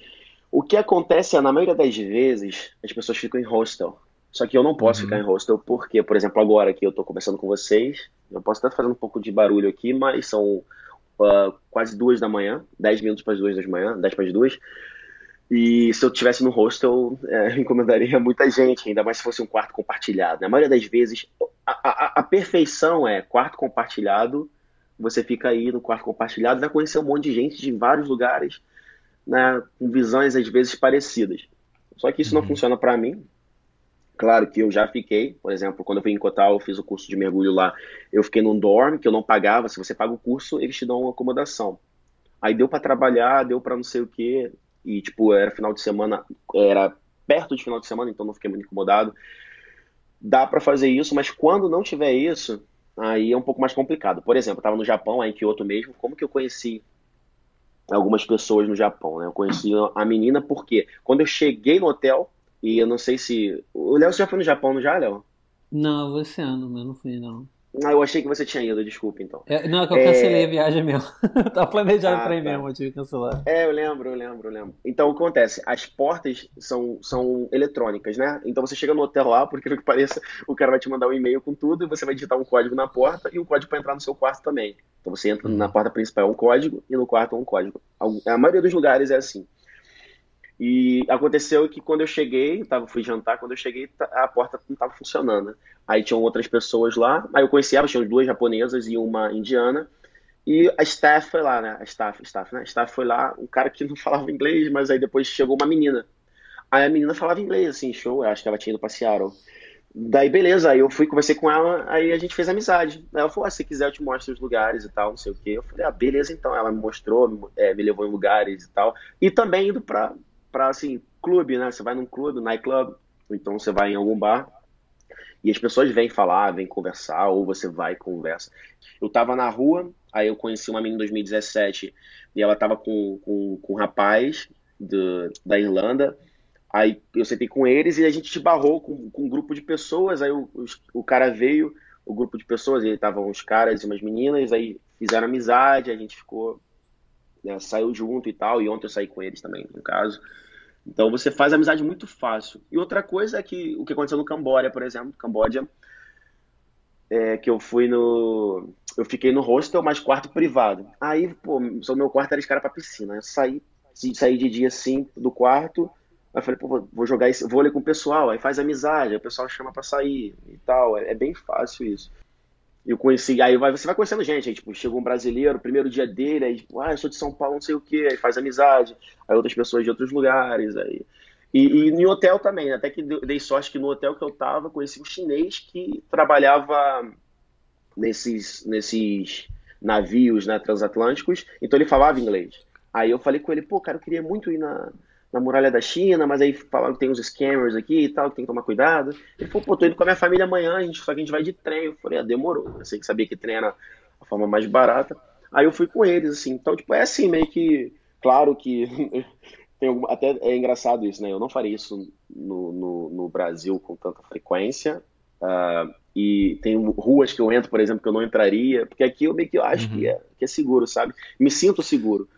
O que acontece é, na maioria das vezes, as pessoas ficam em hostel. Só que eu não posso uhum. ficar em hostel porque, por exemplo, agora que eu estou conversando com vocês, eu posso estar fazendo um pouco de barulho aqui, mas são uh, quase duas da manhã, dez minutos para as duas da manhã, dez para as duas. E se eu estivesse no hostel, é, encomendaria muita gente, ainda mais se fosse um quarto compartilhado. Na maioria das vezes, a, a, a perfeição é quarto compartilhado, você fica aí no quarto compartilhado, vai conhecer um monte de gente de vários lugares, né, com visões às vezes parecidas. Só que isso uhum. não funciona para mim. Claro que eu já fiquei, por exemplo, quando eu fui em Cotal, eu fiz o curso de mergulho lá, eu fiquei num dorm que eu não pagava. Se você paga o curso, eles te dão uma acomodação. Aí deu para trabalhar, deu para não sei o que, e tipo, era final de semana, era perto de final de semana, então não fiquei muito incomodado. Dá para fazer isso, mas quando não tiver isso, aí é um pouco mais complicado. Por exemplo, eu estava no Japão, aí em Kyoto mesmo, como que eu conheci algumas pessoas no Japão, né? Eu conheci a menina porque quando eu cheguei no hotel, e eu não sei se. O Léo, você já foi no Japão, não já, Léo? Não, você ano, mas não fui, não. Ah, eu achei que você tinha ido, desculpa então. É, não, é que eu cancelei é... a viagem mesmo. Tava planejado ah, pra ir tá. mesmo, eu tive que cancelar. É, eu lembro, eu lembro, eu lembro. Então o que acontece? As portas são, são eletrônicas, né? Então você chega no hotel lá, porque que pareça, o cara vai te mandar um e-mail com tudo e você vai digitar um código na porta e um código para entrar no seu quarto também. Então você entra na porta principal é um código e no quarto é um código. A maioria dos lugares é assim. E aconteceu que quando eu cheguei, tava, fui jantar, quando eu cheguei, a porta não estava funcionando. Aí tinham outras pessoas lá, aí eu conheci elas, tinham duas japonesas e uma indiana. E a staff foi lá, né? A staff, staff, né? A staff foi lá, um cara que não falava inglês, mas aí depois chegou uma menina. Aí a menina falava inglês, assim, show, eu acho que ela tinha ido pra Seattle. Daí, beleza, aí eu fui, conversei com ela, aí a gente fez amizade. Aí ela falou, ah, se quiser eu te mostro os lugares e tal, não sei o quê. Eu falei, ah, beleza então. Ela me mostrou, é, me levou em lugares e tal. E também indo pra, para assim, clube, né? Você vai num clube, nightclub, ou então você vai em algum bar e as pessoas vêm falar, vêm conversar, ou você vai e conversa. Eu tava na rua, aí eu conheci uma menina em 2017 e ela tava com, com, com um rapaz do, da Irlanda. Aí eu sentei com eles e a gente te barrou com, com um grupo de pessoas. Aí o, o, cara veio, o grupo de pessoas, e estavam uns caras e umas meninas, aí fizeram amizade, a gente ficou né, saiu junto e tal, e ontem eu saí com eles também, no caso. Então você faz amizade muito fácil. E outra coisa é que o que aconteceu no Camboja, por exemplo, Camboja, é que eu fui no. Eu fiquei no hostel, mas quarto privado. Aí, pô, só meu quarto era de cara pra piscina. Eu saí, saí de dia assim do quarto. Aí falei, pô, vou jogar esse vôlei com o pessoal. Aí faz amizade, aí o pessoal chama pra sair e tal. É, é bem fácil isso eu conheci, aí você vai conhecendo gente, aí, tipo, chegou um brasileiro, primeiro dia dele, aí, tipo, ah, eu sou de São Paulo, não sei o quê, aí faz amizade, aí outras pessoas de outros lugares, aí. E, e no hotel também, até que dei sorte que no hotel que eu tava, conheci um chinês que trabalhava nesses, nesses navios né, transatlânticos, então ele falava inglês. Aí eu falei com ele, pô, cara, eu queria muito ir na, na muralha da China, mas aí falaram que tem uns scammers aqui e tal, que tem que tomar cuidado. Ele falou, pô, tô indo com a minha família amanhã, a gente, só que a gente vai de trem. Eu falei, ah, demorou. Eu sei que sabia que trem era a forma mais barata. Aí eu fui com eles, assim. Então, tipo, é assim, meio que. Claro que. tem algum, até é engraçado isso, né? Eu não faria isso no, no, no Brasil com tanta frequência. Uh, e tem ruas que eu entro, por exemplo, que eu não entraria, porque aqui eu meio que eu acho uhum. que, é, que é seguro, sabe? Me sinto seguro.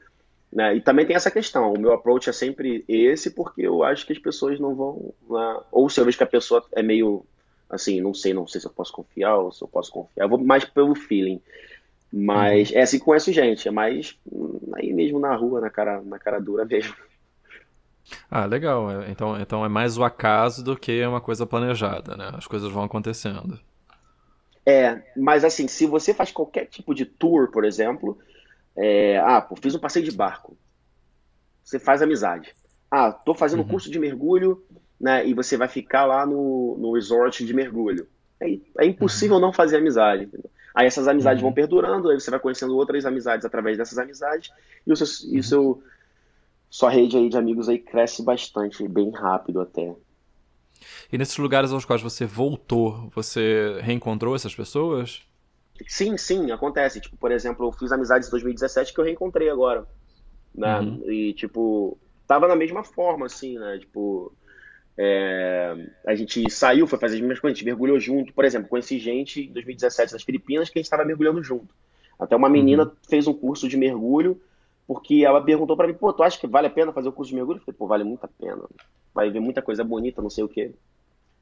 Né? E também tem essa questão, o meu approach é sempre esse, porque eu acho que as pessoas não vão. Né? Ou se eu vejo que a pessoa é meio assim, não sei, não sei se eu posso confiar ou se eu posso confiar. Eu vou mais pelo feeling. Mas uhum. é assim que conheço gente, é mais aí mesmo na rua, na cara, na cara dura mesmo. Ah, legal. É, então, então é mais o acaso do que uma coisa planejada, né? As coisas vão acontecendo. É, mas assim, se você faz qualquer tipo de tour, por exemplo, é, ah, pô, fiz um passeio de barco. Você faz amizade. Ah, tô fazendo uhum. curso de mergulho, né? E você vai ficar lá no, no resort de mergulho. É, é impossível uhum. não fazer amizade. Entendeu? Aí essas amizades uhum. vão perdurando, aí você vai conhecendo outras amizades através dessas amizades, e o seu, e uhum. seu sua rede aí de amigos aí cresce bastante, bem rápido até. E nesses lugares aos quais você voltou, você reencontrou essas pessoas? Sim, sim, acontece. Tipo, por exemplo, eu fiz amizades em 2017 que eu reencontrei agora. Né? Uhum. E, tipo, tava na mesma forma, assim, né? Tipo, é... a gente saiu, foi fazer as mesmas coisas, a gente mergulhou junto. Por exemplo, conheci gente em 2017 nas Filipinas que a gente estava mergulhando junto. Até uma menina uhum. fez um curso de mergulho porque ela perguntou para mim, pô, tu acha que vale a pena fazer o curso de mergulho? Eu falei, pô, vale muito a pena. Vai ver muita coisa bonita, não sei o quê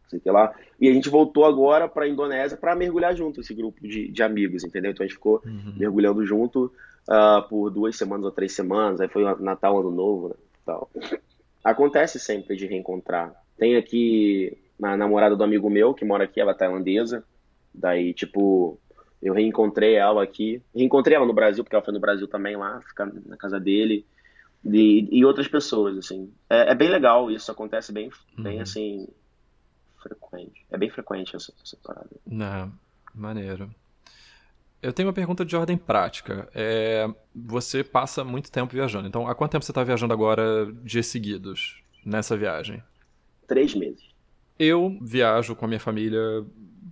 sei que lá. E a gente voltou agora para a Indonésia para mergulhar junto, esse grupo de, de amigos, entendeu? Então a gente ficou uhum. mergulhando junto uh, por duas semanas ou três semanas, aí foi Natal, Ano Novo, né? Tal. Acontece sempre de reencontrar. Tem aqui a namorada do amigo meu, que mora aqui, ela é tailandesa, daí, tipo, eu reencontrei ela aqui, reencontrei ela no Brasil, porque ela foi no Brasil também lá, ficar na casa dele, e, e outras pessoas, assim. É, é, bem legal, isso acontece bem, bem uhum. assim, frequente. É bem frequente essa, essa parada. Não, maneiro. Eu tenho uma pergunta de ordem prática. É, você passa muito tempo viajando. Então, há quanto tempo você está viajando agora, dias seguidos, nessa viagem? Três meses. Eu viajo com a minha família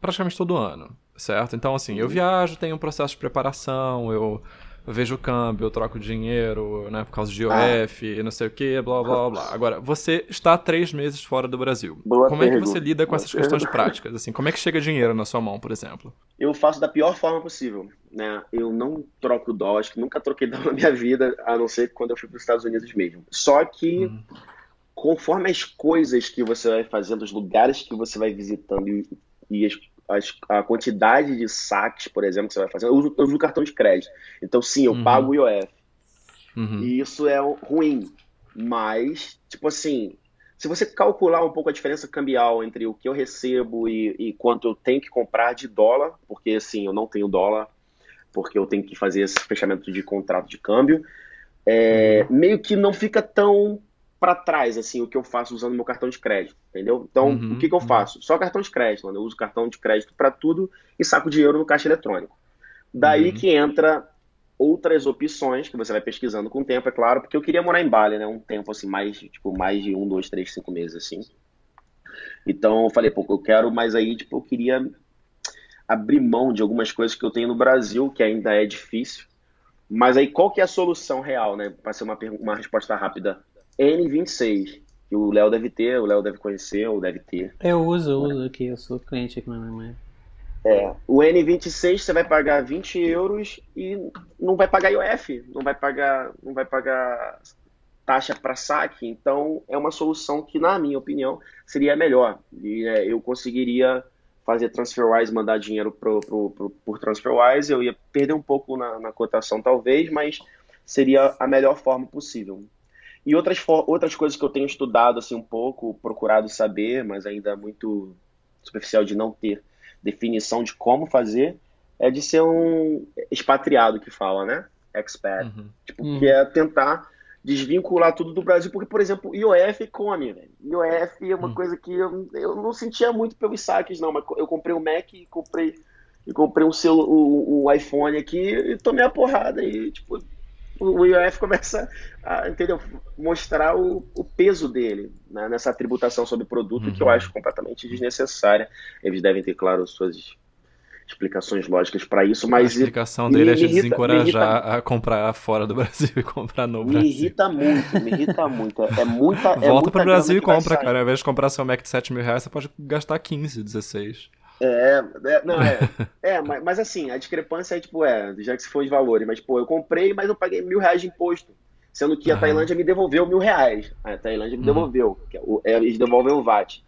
praticamente todo ano, certo? Então, assim, eu uhum. viajo, tenho um processo de preparação, eu vejo o câmbio, eu troco dinheiro, né, por causa de IOF, ah. não sei o que, blá, blá, blá, Agora, você está três meses fora do Brasil. Boa como pergunta. é que você lida com Boa essas pergunta. questões práticas? Assim, como é que chega dinheiro na sua mão, por exemplo? Eu faço da pior forma possível, né? Eu não troco dólar, acho que nunca troquei dólar na minha vida, a não ser quando eu fui para os Estados Unidos mesmo. Só que... Hum. Conforme as coisas que você vai fazendo, os lugares que você vai visitando e, e as as, a quantidade de saques, por exemplo, que você vai fazer. Eu uso, eu uso cartão de crédito. Então, sim, eu uhum. pago o IOF. Uhum. E isso é ruim. Mas, tipo assim, se você calcular um pouco a diferença cambial entre o que eu recebo e, e quanto eu tenho que comprar de dólar, porque assim, eu não tenho dólar, porque eu tenho que fazer esse fechamento de contrato de câmbio, é, uhum. meio que não fica tão para trás, assim, o que eu faço usando meu cartão de crédito, entendeu? Então, uhum, o que, que eu uhum. faço? Só cartão de crédito, mano. Eu uso cartão de crédito para tudo e saco dinheiro no caixa eletrônico. Daí uhum. que entra outras opções que você vai pesquisando com o tempo, é claro, porque eu queria morar em Bali, né? Um tempo assim, mais, tipo, mais de um, dois, três, cinco meses, assim. Então eu falei, pô, eu quero, mas aí, tipo, eu queria abrir mão de algumas coisas que eu tenho no Brasil, que ainda é difícil. Mas aí, qual que é a solução real, né? Para ser uma, uma resposta rápida N26, que o Léo deve ter, o Léo deve conhecer, ou deve ter. Eu uso, eu uso aqui, eu sou cliente aqui na minha mãe. É, o N26 você vai pagar 20 euros e não vai pagar IOF, não vai pagar, não vai pagar taxa para saque, então é uma solução que, na minha opinião, seria melhor. E é, eu conseguiria fazer TransferWise, mandar dinheiro pro, pro, pro, por TransferWise, eu ia perder um pouco na, na cotação talvez, mas seria a melhor forma possível. E outras, outras coisas que eu tenho estudado assim um pouco, procurado saber, mas ainda muito superficial de não ter definição de como fazer, é de ser um expatriado que fala, né? Expat. Uhum. Tipo, uhum. que é tentar desvincular tudo do Brasil, porque, por exemplo, IOF come, velho. IOF é uma uhum. coisa que eu, eu não sentia muito pelos saques, não, mas eu comprei o um Mac e comprei, e comprei um, celu, um, um iPhone aqui e tomei a porrada e, tipo, o IOF começa a entendeu, mostrar o, o peso dele né, nessa tributação sobre produto, uhum. que eu uhum. acho completamente desnecessária. Eles devem ter, claro, suas explicações lógicas para isso, mas... A explicação dele é de desencorajar a comprar fora do Brasil e comprar no Brasil. Me irrita muito, me irrita muito. É muita é Volta para o Brasil e compra, cara. Ao invés de comprar seu Mac de 7 mil reais, você pode gastar 15, 16. É, é, não, é. é mas, mas, assim, a discrepância é tipo, é, já que se for de valores, mas, pô, eu comprei, mas eu paguei mil reais de imposto. Sendo que a Tailândia me devolveu mil reais. A Tailândia me uhum. devolveu. É, eles devolvem o VAT.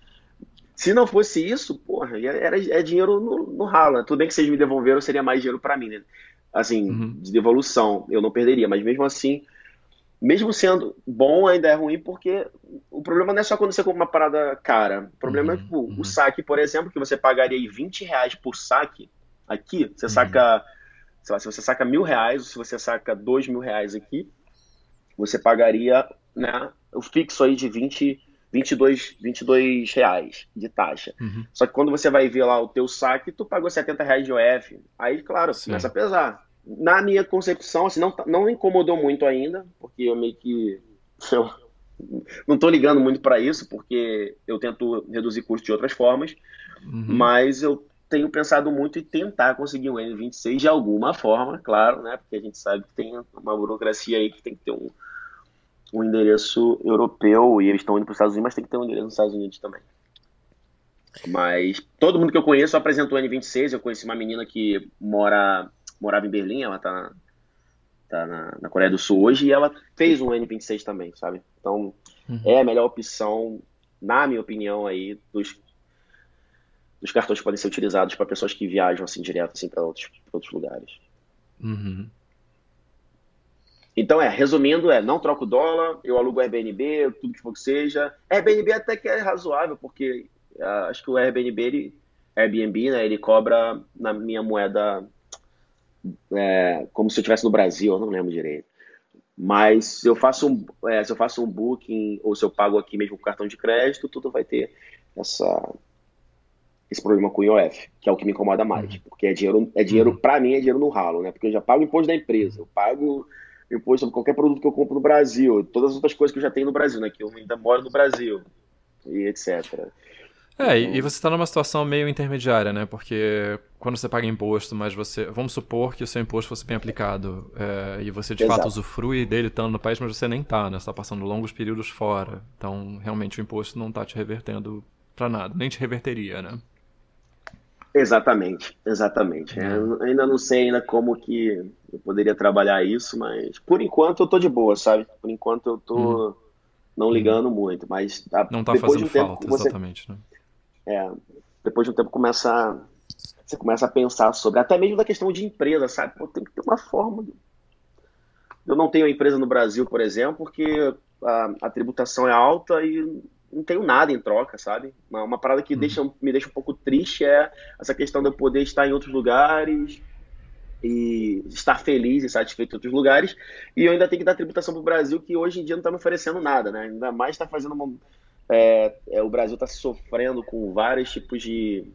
Se não fosse isso, porra, era, é dinheiro no, no ralo. Né? Tudo bem que vocês me devolveram, seria mais dinheiro para mim, né? Assim, uhum. de devolução, eu não perderia, mas mesmo assim, mesmo sendo bom, ainda é ruim, porque o problema não é só quando você compra uma parada cara. O problema é, uhum, é tipo, uhum. o saque, por exemplo, que você pagaria aí 20 reais por saque. Aqui, você uhum. saca, sei lá, se você saca mil reais, ou se você saca dois mil reais aqui, você pagaria né, o fixo aí de 20, 22, 22 reais de taxa. Uhum. Só que quando você vai ver lá o teu saque, tu pagou 70 reais de OF. Aí, claro, Sim. começa a pesar na minha concepção, assim, não, não incomodou muito ainda, porque eu meio que. Eu não estou ligando muito para isso, porque eu tento reduzir custo de outras formas, uhum. mas eu tenho pensado muito em tentar conseguir um N26 de alguma forma, claro, né? Porque a gente sabe que tem uma burocracia aí que tem que ter um, um endereço europeu e eles estão indo para os Estados Unidos, mas tem que ter um endereço nos Estados Unidos também. Mas todo mundo que eu conheço apresentou o N26. Eu conheci uma menina que mora morava em Berlim, ela tá, na, tá na, na, Coreia do Sul hoje, e ela fez um N26 também, sabe? Então, uhum. é a melhor opção, na minha opinião, aí, dos, dos cartões que podem ser utilizados para pessoas que viajam assim direto assim, para outros, outros lugares. Uhum. Então, é, resumindo, é, não troco dólar, eu alugo Airbnb, tudo que for que seja. Airbnb até que é razoável, porque uh, acho que o Airbnb, ele, Airbnb, né, ele cobra na minha moeda é, como se eu estivesse no Brasil, eu não lembro direito. Mas se eu faço um, é, se eu faço um booking ou se eu pago aqui mesmo com cartão de crédito, tudo vai ter essa, esse problema com o IOF, que é o que me incomoda mais. Uhum. Porque é dinheiro, é dinheiro uhum. para mim, é dinheiro no ralo, né? Porque eu já pago o imposto da empresa, eu pago imposto sobre qualquer produto que eu compro no Brasil, todas as outras coisas que eu já tenho no Brasil, né? Que eu ainda moro no Brasil, e etc. É, então... e você está numa situação meio intermediária, né? Porque quando você paga imposto, mas você. Vamos supor que o seu imposto fosse bem aplicado é, e você de Exato. fato usufrui dele estando no país, mas você nem tá, né? Você está passando longos períodos fora. Então, realmente, o imposto não está te revertendo para nada, nem te reverteria, né? Exatamente, exatamente. É. Ainda não sei ainda como que eu poderia trabalhar isso, mas por enquanto eu tô de boa, sabe? Por enquanto eu tô hum. não ligando hum. muito, mas a, não tá fazendo de um falta, tempo, você, exatamente, né? É, depois de um tempo começa você começa a pensar sobre até mesmo da questão de empresa, sabe? Pô, tem que ter uma forma. Eu não tenho empresa no Brasil, por exemplo, porque a, a tributação é alta e não tenho nada em troca, sabe? Uma, uma parada que uhum. deixa, me deixa um pouco triste é essa questão de eu poder estar em outros lugares e estar feliz e satisfeito em outros lugares e eu ainda tenho que dar tributação para o Brasil que hoje em dia não está me oferecendo nada, né? Ainda mais está fazendo uma, é, é, o Brasil está sofrendo com vários tipos de,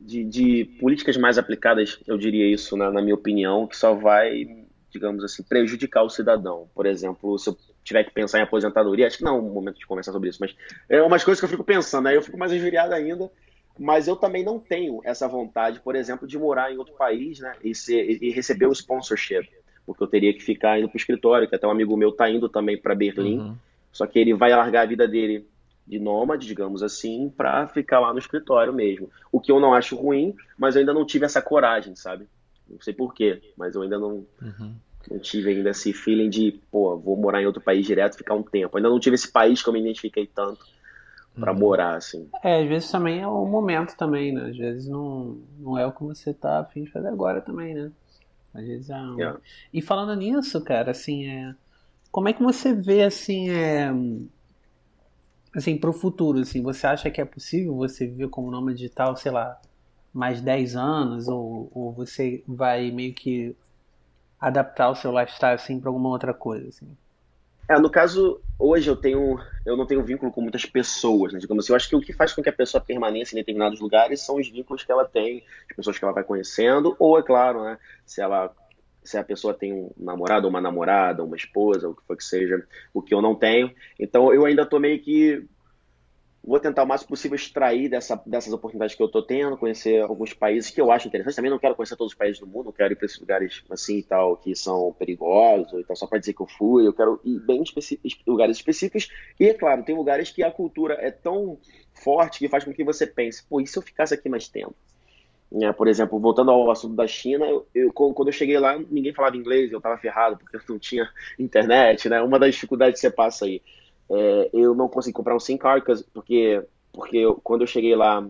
de, de, políticas mais aplicadas, eu diria isso, na, na minha opinião, que só vai, digamos assim, prejudicar o cidadão. Por exemplo, se eu tiver que pensar em aposentadoria, acho que não é o momento de conversar sobre isso, mas é umas coisas que eu fico pensando, aí eu fico mais injuriado ainda, mas eu também não tenho essa vontade, por exemplo, de morar em outro país, né, e, ser, e receber o sponsorship, porque eu teria que ficar indo para o escritório, que até um amigo meu está indo também para Berlim, uhum. Só que ele vai largar a vida dele de nômade, digamos assim, para ficar lá no escritório mesmo. O que eu não acho ruim, mas eu ainda não tive essa coragem, sabe? Não sei porquê, mas eu ainda não, uhum. Não tive ainda esse feeling de, pô, vou morar em outro país direto, ficar um tempo. Ainda não tive esse país que eu me identifiquei tanto para uhum. morar, assim. É, às vezes também é o momento também, né? Às vezes não, não é o que você tá afim de fazer agora também, né? Às vezes é um... yeah. E falando nisso, cara, assim, é... Como é que você vê, assim, é... Assim, pro futuro, assim, você acha que é possível você viver como nome digital, sei lá, mais 10 anos? Ou, ou você vai meio que adaptar o seu lifestyle assim para alguma outra coisa assim? É, no caso, hoje eu tenho, eu não tenho vínculo com muitas pessoas, né? Digamos assim, eu acho que o que faz com que a pessoa permaneça em determinados lugares são os vínculos que ela tem, as pessoas que ela vai conhecendo, ou é claro, né? Se ela se a pessoa tem um namorado, uma namorada, uma esposa, o que for que seja, o que eu não tenho. Então eu ainda tô meio que Vou tentar o máximo possível extrair dessa, dessas oportunidades que eu estou tendo, conhecer alguns países que eu acho interessantes. Também não quero conhecer todos os países do mundo, não quero ir para esses lugares assim e tal, que são perigosos, então só para dizer que eu fui. Eu quero ir bem em lugares específicos. E, é claro, tem lugares que a cultura é tão forte que faz com que você pense, pô, e se eu ficasse aqui mais tempo? É, por exemplo, voltando ao assunto da China, eu, eu, quando eu cheguei lá, ninguém falava inglês, eu estava ferrado porque eu não tinha internet, né? Uma das dificuldades que você passa aí. É, eu não consegui comprar um SIM card porque, porque eu, quando eu cheguei lá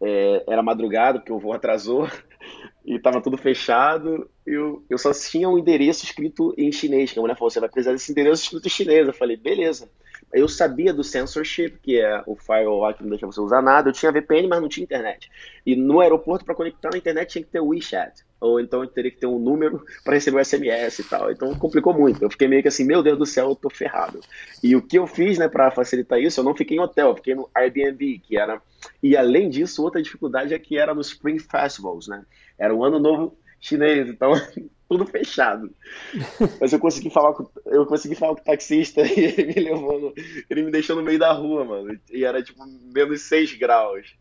é, era madrugada, porque o voo atrasou e estava tudo fechado. Eu, eu só tinha um endereço escrito em chinês, que a mulher falou: você vai precisar desse endereço escrito em chinês. Eu falei: beleza. Eu sabia do censorship, que é o firewall que não deixa você usar nada. Eu tinha VPN, mas não tinha internet. E no aeroporto, para conectar na internet, tinha que ter o WeChat. Ou então teria que ter um número para receber o SMS e tal. Então complicou muito. Eu fiquei meio que assim, meu Deus do céu, eu tô ferrado. E o que eu fiz, né, para facilitar isso, eu não fiquei em hotel, eu fiquei no Airbnb, que era. E além disso, outra dificuldade é que era no Spring Festivals, né? Era o ano novo chinês, então tudo fechado. Mas eu consegui falar com, eu consegui falar com o taxista e ele me levou, no, ele me deixou no meio da rua, mano. E era tipo menos 6 graus.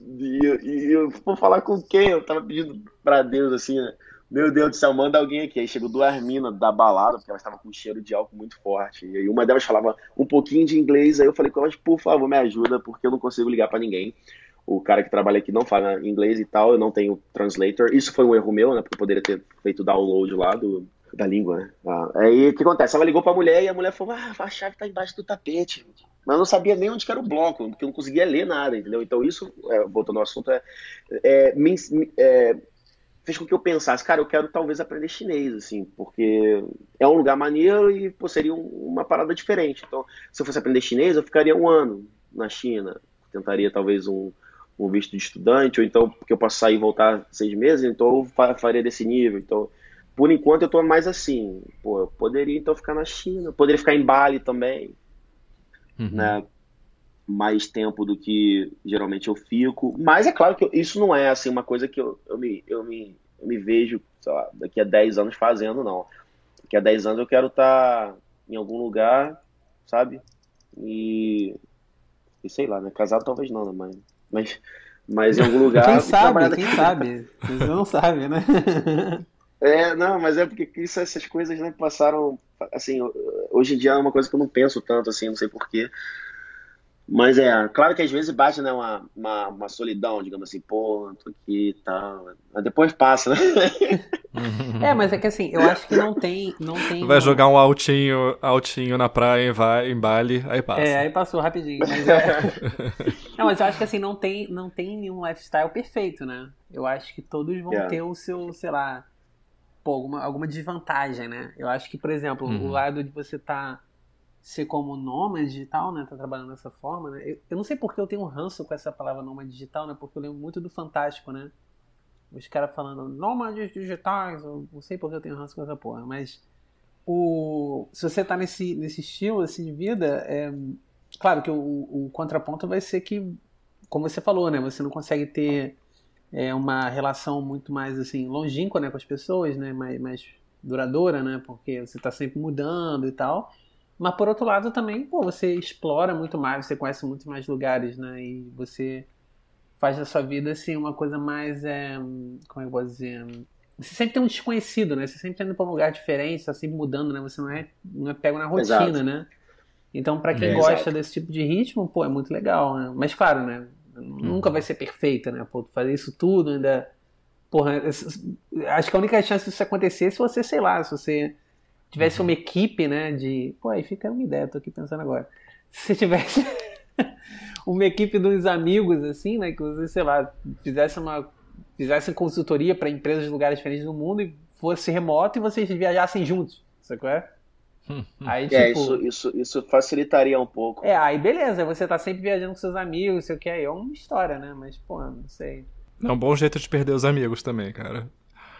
E, e eu vou falar com quem? Eu tava pedindo pra Deus assim, né? Meu Deus do céu, manda alguém aqui. Aí chegou duas minas da balada, porque elas estavam com um cheiro de álcool muito forte. E aí uma delas falava um pouquinho de inglês. Aí eu falei com elas, por favor, me ajuda, porque eu não consigo ligar para ninguém o cara que trabalha aqui não fala inglês e tal, eu não tenho translator. Isso foi um erro meu, né? Porque eu poderia ter feito download lá do, da língua, né? Ah, aí o que acontece? Ela ligou pra mulher e a mulher falou: Ah, a chave tá embaixo do tapete. Mas eu não sabia nem onde era o bloco, porque eu não conseguia ler nada, entendeu? Então isso, é, voltando ao assunto, é, é, me, é, fez com que eu pensasse, cara, eu quero talvez aprender chinês, assim, porque é um lugar maneiro e pô, seria um, uma parada diferente. Então, se eu fosse aprender chinês, eu ficaria um ano na China, tentaria talvez um, um visto de estudante, ou então porque eu posso sair e voltar seis meses, então eu faria desse nível. Então, por enquanto eu estou mais assim, pô, eu poderia então ficar na China, poderia ficar em Bali também, uhum. né? Mais tempo do que geralmente eu fico. Mas é claro que eu, isso não é assim uma coisa que eu, eu, me, eu, me, eu me vejo, sei lá, daqui a 10 anos fazendo, não. Daqui a 10 anos eu quero estar tá em algum lugar, sabe? E E sei lá, né? Casado talvez não, né? Mas, mas, mas em algum lugar. Quem sabe, quem sabe. Vocês não sabem, né? É, não, mas é porque isso, essas coisas né, passaram. Assim, hoje em dia é uma coisa que eu não penso tanto, assim, não sei porquê. Mas é, claro que às vezes bate né, uma, uma, uma solidão, digamos assim, pô, tô aqui e tal. Mas depois passa, né? é, mas é que assim, eu acho que não tem. Não tem vai jogar um altinho, altinho na praia, vai em Bali, aí passa. É, aí passou rapidinho. Mas é... não, mas eu acho que assim, não tem, não tem nenhum lifestyle perfeito, né? Eu acho que todos vão yeah. ter o seu, sei lá, pô, alguma, alguma desvantagem, né? Eu acho que, por exemplo, uhum. o lado de você tá ser como nômade digital, né? Tá trabalhando dessa forma, né? Eu, eu não sei porque eu tenho um ranço com essa palavra nômade digital, né? Porque eu lembro muito do Fantástico, né? Os caras falando nômades digitais, eu não sei porque eu tenho ranço com essa porra, mas o, se você tá nesse, nesse estilo assim, de vida, é, claro que o, o contraponto vai ser que, como você falou, né? Você não consegue ter é, uma relação muito mais assim longínqua né, com as pessoas, né? Mais, mais duradoura, né? Porque você está sempre mudando e tal. Mas por outro lado também, pô, você explora muito mais, você conhece muito mais lugares, né? E você faz da sua vida assim uma coisa mais, é, como é que eu vou dizer, você sempre tem um desconhecido, né? Você sempre tá indo para um lugar diferente, está sempre mudando, né? Você não é, não é pego na rotina, exato. né? Então, para quem é, gosta exato. desse tipo de ritmo, pô, é muito legal, né? Mas claro, né? Nunca vai ser perfeita, né? Pô, fazer isso tudo ainda. Porra, acho que a única chance disso acontecer é se você, sei lá, se você tivesse uma equipe, né, de... Pô, aí fica uma ideia, tô aqui pensando agora. Se você tivesse uma equipe dos amigos, assim, né, que você, sei lá, fizesse uma... Fizesse consultoria para empresas de lugares diferentes do mundo e fosse remoto e vocês viajassem juntos, sabe qual é? Aí, é, tipo, isso, isso, isso facilitaria um pouco. É, aí beleza, você tá sempre viajando com seus amigos, sei o que, aí é uma história, né? Mas, pô, não sei. É um bom jeito de perder os amigos também, cara.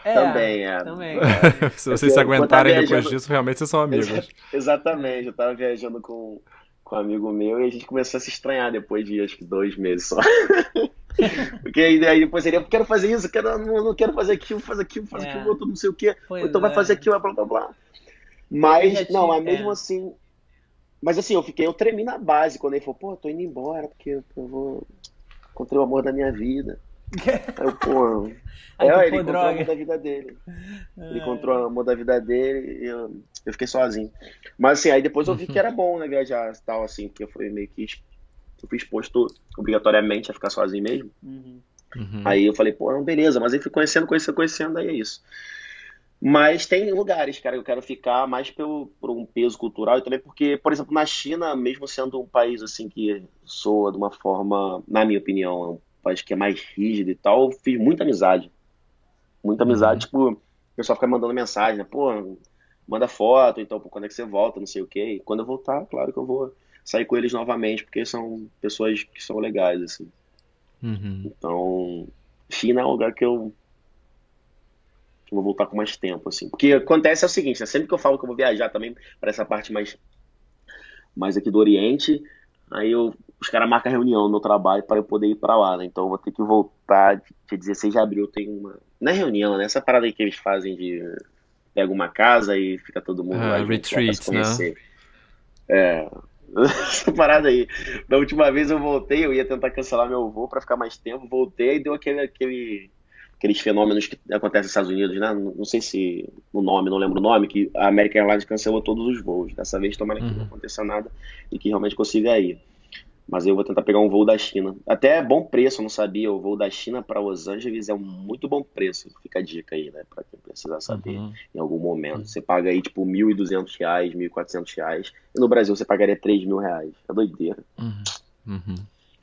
É, também, é. Também. É. se vocês se aguentarem viajando... depois disso, realmente vocês são amigos. Exatamente, eu tava viajando com, com um amigo meu e a gente começou a se estranhar depois de acho que dois meses só. Porque aí, depois ele, eu quero fazer isso, quero, não, não quero fazer aquilo, faz aquilo, faz é. aquilo, outro, não sei o quê. Pois então é. vai fazer aquilo, blá blá blá. Mas, não, mas mesmo é. assim. Mas assim, eu fiquei, eu tremi na base quando ele falou, pô, eu tô indo embora, porque eu vou. Encontrei o amor da minha vida. Aí eu, pô. Aí, é, ele encontrou droga. o amor da vida dele. Ele encontrou o amor da vida dele e eu, eu fiquei sozinho. Mas assim, aí depois eu vi que era bom, né, viajar e tal, assim, porque eu fui meio que. Eu fui exposto obrigatoriamente a ficar sozinho mesmo. Uhum. Uhum. Aí eu falei, pô, não, beleza, mas aí fui conhecendo, conhecendo, conhecendo, aí é isso. Mas tem lugares, cara, que eu quero ficar mais pelo, por um peso cultural e também porque, por exemplo, na China, mesmo sendo um país assim que soa de uma forma, na minha opinião, é um país que é mais rígido e tal, eu fiz muita amizade. Muita amizade, uhum. tipo, o pessoal fica mandando mensagem, né? Pô, manda foto, então, pô, quando é que você volta, não sei o quê. E quando eu voltar, claro que eu vou sair com eles novamente, porque são pessoas que são legais, assim. Uhum. Então, China é um lugar que eu que vou voltar com mais tempo, assim. Porque acontece é o seguinte, né? sempre que eu falo que eu vou viajar também para essa parte mais, mais aqui do Oriente, aí eu, os caras marcam reunião no trabalho para eu poder ir para lá, né? Então eu vou ter que voltar, dia 16 de abril tem uma... Não é reunião, né? Essa parada aí que eles fazem de... Pega uma casa e fica todo mundo ah, lá. Retreat, né? É, essa parada aí. Da última vez eu voltei, eu ia tentar cancelar meu voo para ficar mais tempo, voltei e deu aquele, aquele aqueles fenômenos que acontecem nos Estados Unidos, né? Não sei se o nome, não lembro o nome, que a American Airlines cancelou todos os voos. Dessa vez, tomara que uhum. não aconteça nada e que realmente consiga ir. Mas eu vou tentar pegar um voo da China. Até é bom preço, eu não sabia. O voo da China para Los Angeles é um muito bom preço. Fica a dica aí, né? Para quem precisar saber uhum. em algum momento. Uhum. Você paga aí tipo R$ 1.200, R$ 1.400. E no Brasil você pagaria 3.000 reais. É doideira. Uhum. uhum.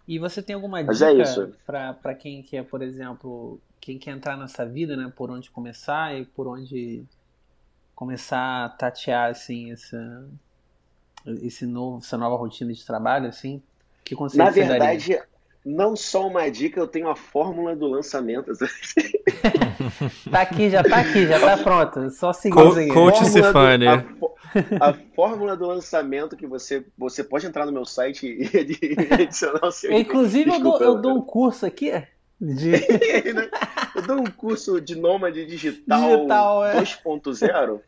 E você tem alguma Mas é dica é para quem quer, por exemplo, quem quer entrar nessa vida, né? Por onde começar e por onde começar a tatear, assim, essa, esse novo, essa nova rotina de trabalho, assim? Que conselho Na verdade, daria? não só uma dica, eu tenho a fórmula do lançamento. tá aqui, já tá aqui, já tá pronto. Só seguir. Co Coach Cifane. A, a, fórmula do lançamento que você, você pode entrar no meu site e adicionar o seu. Inclusive, eu, dou, eu dou um curso aqui. De... eu dou um curso de nômade digital, digital é. 2.0.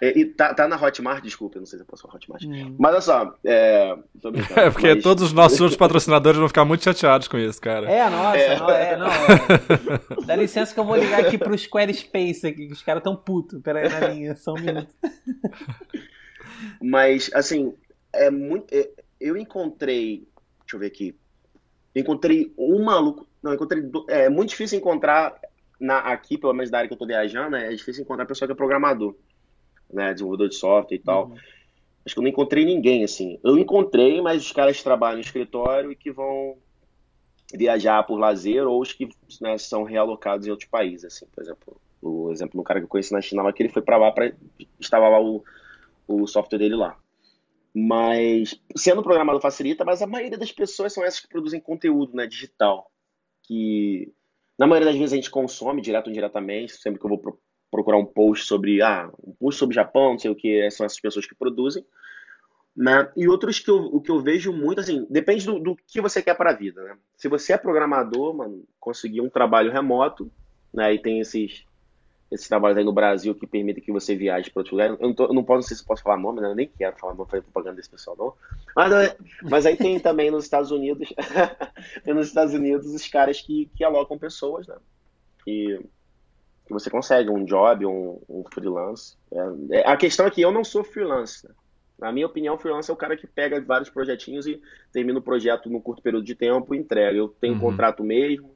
E, e tá, tá, na Hotmart, desculpa, não sei se eu posso falar Hotmart. Hum. Mas olha só, é. é porque mas... todos os nossos outros patrocinadores vão ficar muito chateados com isso, cara. É, nossa, é. Não, é, não. É. Dá licença que eu vou ligar aqui pro Squarespace aqui, que os caras tão putos. Pera aí na linha, só um minuto. Mas, assim, é muito. É, eu encontrei. Deixa eu ver aqui. Encontrei um maluco. Não, encontrei. É muito difícil encontrar na, aqui, pelo menos da área que eu tô viajando, né, é difícil encontrar pessoa que é programador né, desenvolvedor de software e tal. Uhum. Acho que eu não encontrei ninguém, assim. Eu encontrei, mas os caras que trabalham no escritório e que vão viajar por lazer ou os que né, são realocados em outros países, assim. Por exemplo, o exemplo do cara que eu conheci na China, que ele foi para lá para estava lá o, o software dele lá. Mas sendo programador facilita, mas a maioria das pessoas são essas que produzem conteúdo, né, digital, que na maioria das vezes a gente consome direto ou indiretamente, sempre que eu vou procurar um post sobre, ah, um post sobre Japão, não sei o que, são essas pessoas que produzem. Né? E outros que eu, o que eu vejo muito, assim, depende do, do que você quer para a vida, né? Se você é programador, mano, conseguir um trabalho remoto, né? E tem esses, esses trabalhos aí no Brasil que permitem que você viaje para outro lugar. Eu não, tô, eu não posso, não sei se posso falar nome, né? Eu nem quero falar nome, fazer propaganda desse pessoal, não. Mas, é, mas aí tem também nos Estados Unidos, tem nos Estados Unidos os caras que, que alocam pessoas, né? E que você consegue um job, um, um freelance. É, é, a questão é que eu não sou freelance. Né? Na minha opinião, freelance é o cara que pega vários projetinhos e termina o projeto num curto período de tempo e entrega. Eu tenho uhum. um contrato mesmo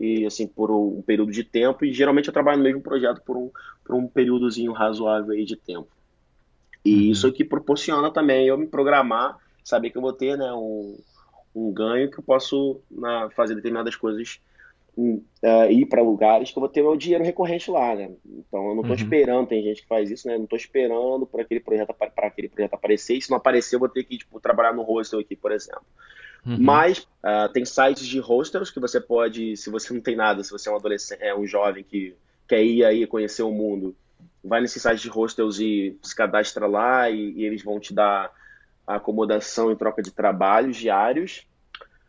e assim por um período de tempo e geralmente eu trabalho no mesmo projeto por um, por um períodozinho razoável aí de tempo. E uhum. isso é que proporciona também eu me programar, saber que eu vou ter né, um, um ganho que eu posso na, fazer determinadas coisas uh, ir para lugares que eu vou ter meu dinheiro recorrente lá, né? Então eu não estou uhum. esperando, tem gente que faz isso, né? Eu não estou esperando para aquele projeto para aquele projeto aparecer. E se não aparecer, eu vou ter que tipo, trabalhar no hostel aqui, por exemplo. Uhum. Mas uh, tem sites de hostels que você pode, se você não tem nada, se você é um adolescente, é um jovem que quer ir aí conhecer o mundo, vai nesses sites de hostels e se cadastra lá e, e eles vão te dar acomodação em troca de trabalhos diários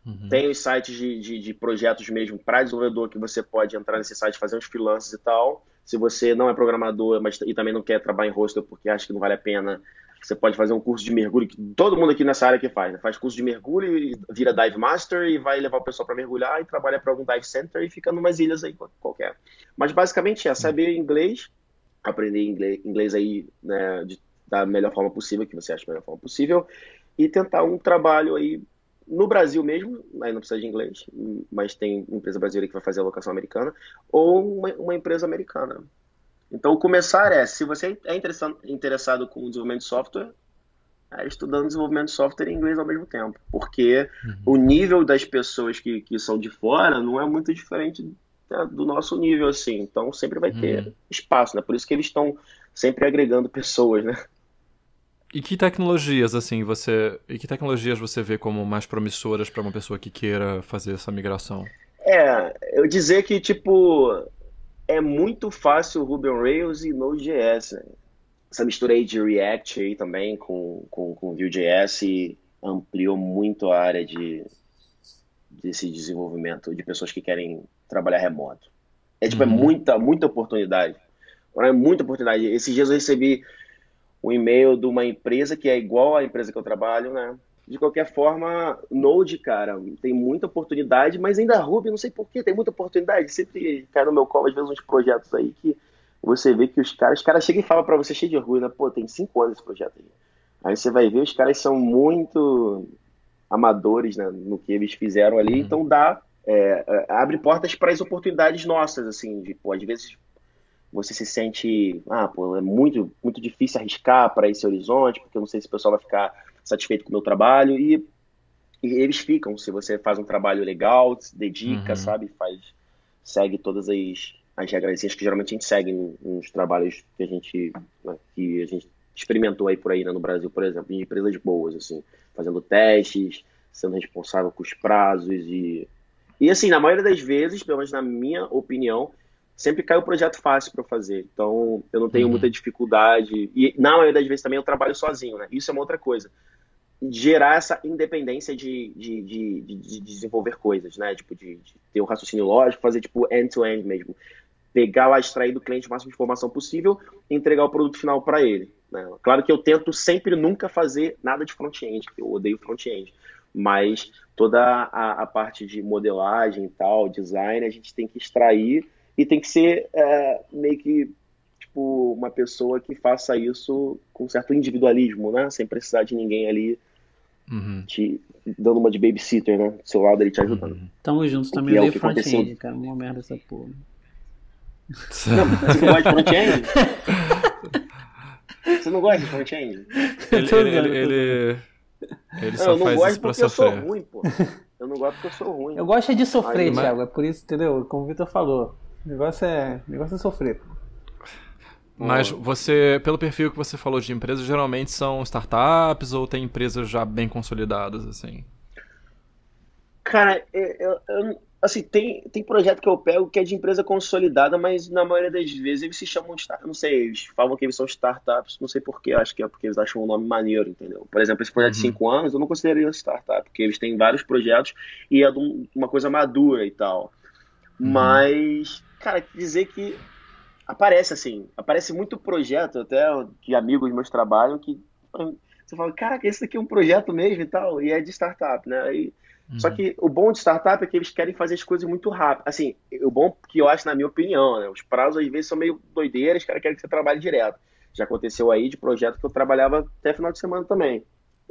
Uhum. Tem os sites de, de, de projetos mesmo para desenvolvedor que você pode entrar nesse site, fazer uns freelances e tal. Se você não é programador mas, e também não quer trabalhar em hostel porque acha que não vale a pena, você pode fazer um curso de mergulho, que todo mundo aqui nessa área que faz, né? faz curso de mergulho vira dive master e vai levar o pessoal para mergulhar e trabalha para algum dive center e fica numas ilhas aí qualquer. Mas basicamente é saber inglês, aprender inglês, inglês aí né, de, da melhor forma possível, que você acha da melhor forma possível, e tentar um trabalho aí no Brasil mesmo, aí não precisa de inglês, mas tem empresa brasileira que vai fazer a locação americana, ou uma, uma empresa americana. Então, começar é, se você é interessado, com o desenvolvimento de software, é estudando desenvolvimento de software em inglês ao mesmo tempo, porque uhum. o nível das pessoas que, que são de fora não é muito diferente né, do nosso nível, assim, então sempre vai ter uhum. espaço, né? Por isso que eles estão sempre agregando pessoas, né? E que tecnologias, assim, você. E que tecnologias você vê como mais promissoras para uma pessoa que queira fazer essa migração? É, eu dizer que, tipo, é muito fácil Ruby on Rails e Node.js. Né? Essa mistura aí de React aí também com, com, com Vue.js ampliou muito a área de, desse desenvolvimento de pessoas que querem trabalhar remoto. É tipo, é uhum. é muita, muita oportunidade. É muita oportunidade. Esses dias eu recebi um e-mail de uma empresa que é igual à empresa que eu trabalho, né? De qualquer forma, Node, cara, tem muita oportunidade, mas ainda Ruby, não sei porquê, tem muita oportunidade. Sempre cai no meu colo, às vezes, uns projetos aí que você vê que os caras, os caras chegam e falam para você cheio de orgulho, né? Pô, tem cinco anos esse projeto aí. Aí você vai ver, os caras são muito amadores né, no que eles fizeram ali, uhum. então dá, é, é abre portas para as oportunidades nossas, assim, de, pô, às vezes você se sente, ah, pô, é muito, muito difícil arriscar para esse horizonte, porque eu não sei se o pessoal vai ficar satisfeito com o meu trabalho, e, e eles ficam, se você faz um trabalho legal, se dedica, uhum. sabe, faz, segue todas as, as regras que geralmente a gente segue nos trabalhos que a gente, né, que a gente experimentou aí por aí né, no Brasil, por exemplo, em empresas boas, assim, fazendo testes, sendo responsável com os prazos e... E assim, na maioria das vezes, pelo menos na minha opinião, sempre cai o projeto fácil para fazer. Então, eu não tenho uhum. muita dificuldade. E na maioria das vezes também eu trabalho sozinho, né? Isso é uma outra coisa. Gerar essa independência de, de, de, de desenvolver coisas, né? Tipo, de, de, ter um raciocínio lógico, fazer tipo end-to-end -end mesmo. pegar lá, extrair do cliente o máximo de informação possível e entregar o produto final para ele. Né? Claro que eu tento sempre nunca fazer nada de front-end, eu odeio front-end, mas toda a, a, parte de modelagem e tal, design, a gente tem que extrair e tem que ser é, meio que tipo uma pessoa que faça isso com certo individualismo, né? Sem precisar de ninguém ali uhum. te dando uma de babysitter, né? Do seu lado ele te ajudando. Uhum. Tamo juntos também, eu é front-end, cara, uma merda essa porra. Não, você não gosta de front-end? Você não gosta de front-end? Ele, ele, ele, ele, ele só não, faz isso pra sofrer. Eu sou ruim, pô. Eu não gosto porque eu sou ruim. Eu gosto é de sofrer, Aí, Thiago. Mas... É por isso, entendeu? Como o Vitor falou. O negócio é, o negócio é sofrer, pô. Mas você, pelo perfil que você falou de empresas, geralmente são startups ou tem empresas já bem consolidadas, assim? Cara, eu, eu, assim, tem, tem projeto que eu pego que é de empresa consolidada, mas na maioria das vezes eles se chamam de startups. Não sei, eles falam que eles são startups, não sei porquê, acho que é porque eles acham o um nome maneiro, entendeu? Por exemplo, esse projeto uhum. de 5 anos eu não consideraria startup, porque eles têm vários projetos e é uma coisa madura e tal. Uhum. Mas, cara, dizer que aparece assim, aparece muito projeto, até que amigos meus trabalham, que você fala, caraca, esse daqui é um projeto mesmo e tal, e é de startup, né? E, uhum. Só que o bom de startup é que eles querem fazer as coisas muito rápido. Assim, o bom que eu acho, na minha opinião, né? Os prazos às vezes são meio doideiras, os caras querem que você trabalhe direto. Já aconteceu aí de projeto que eu trabalhava até final de semana também.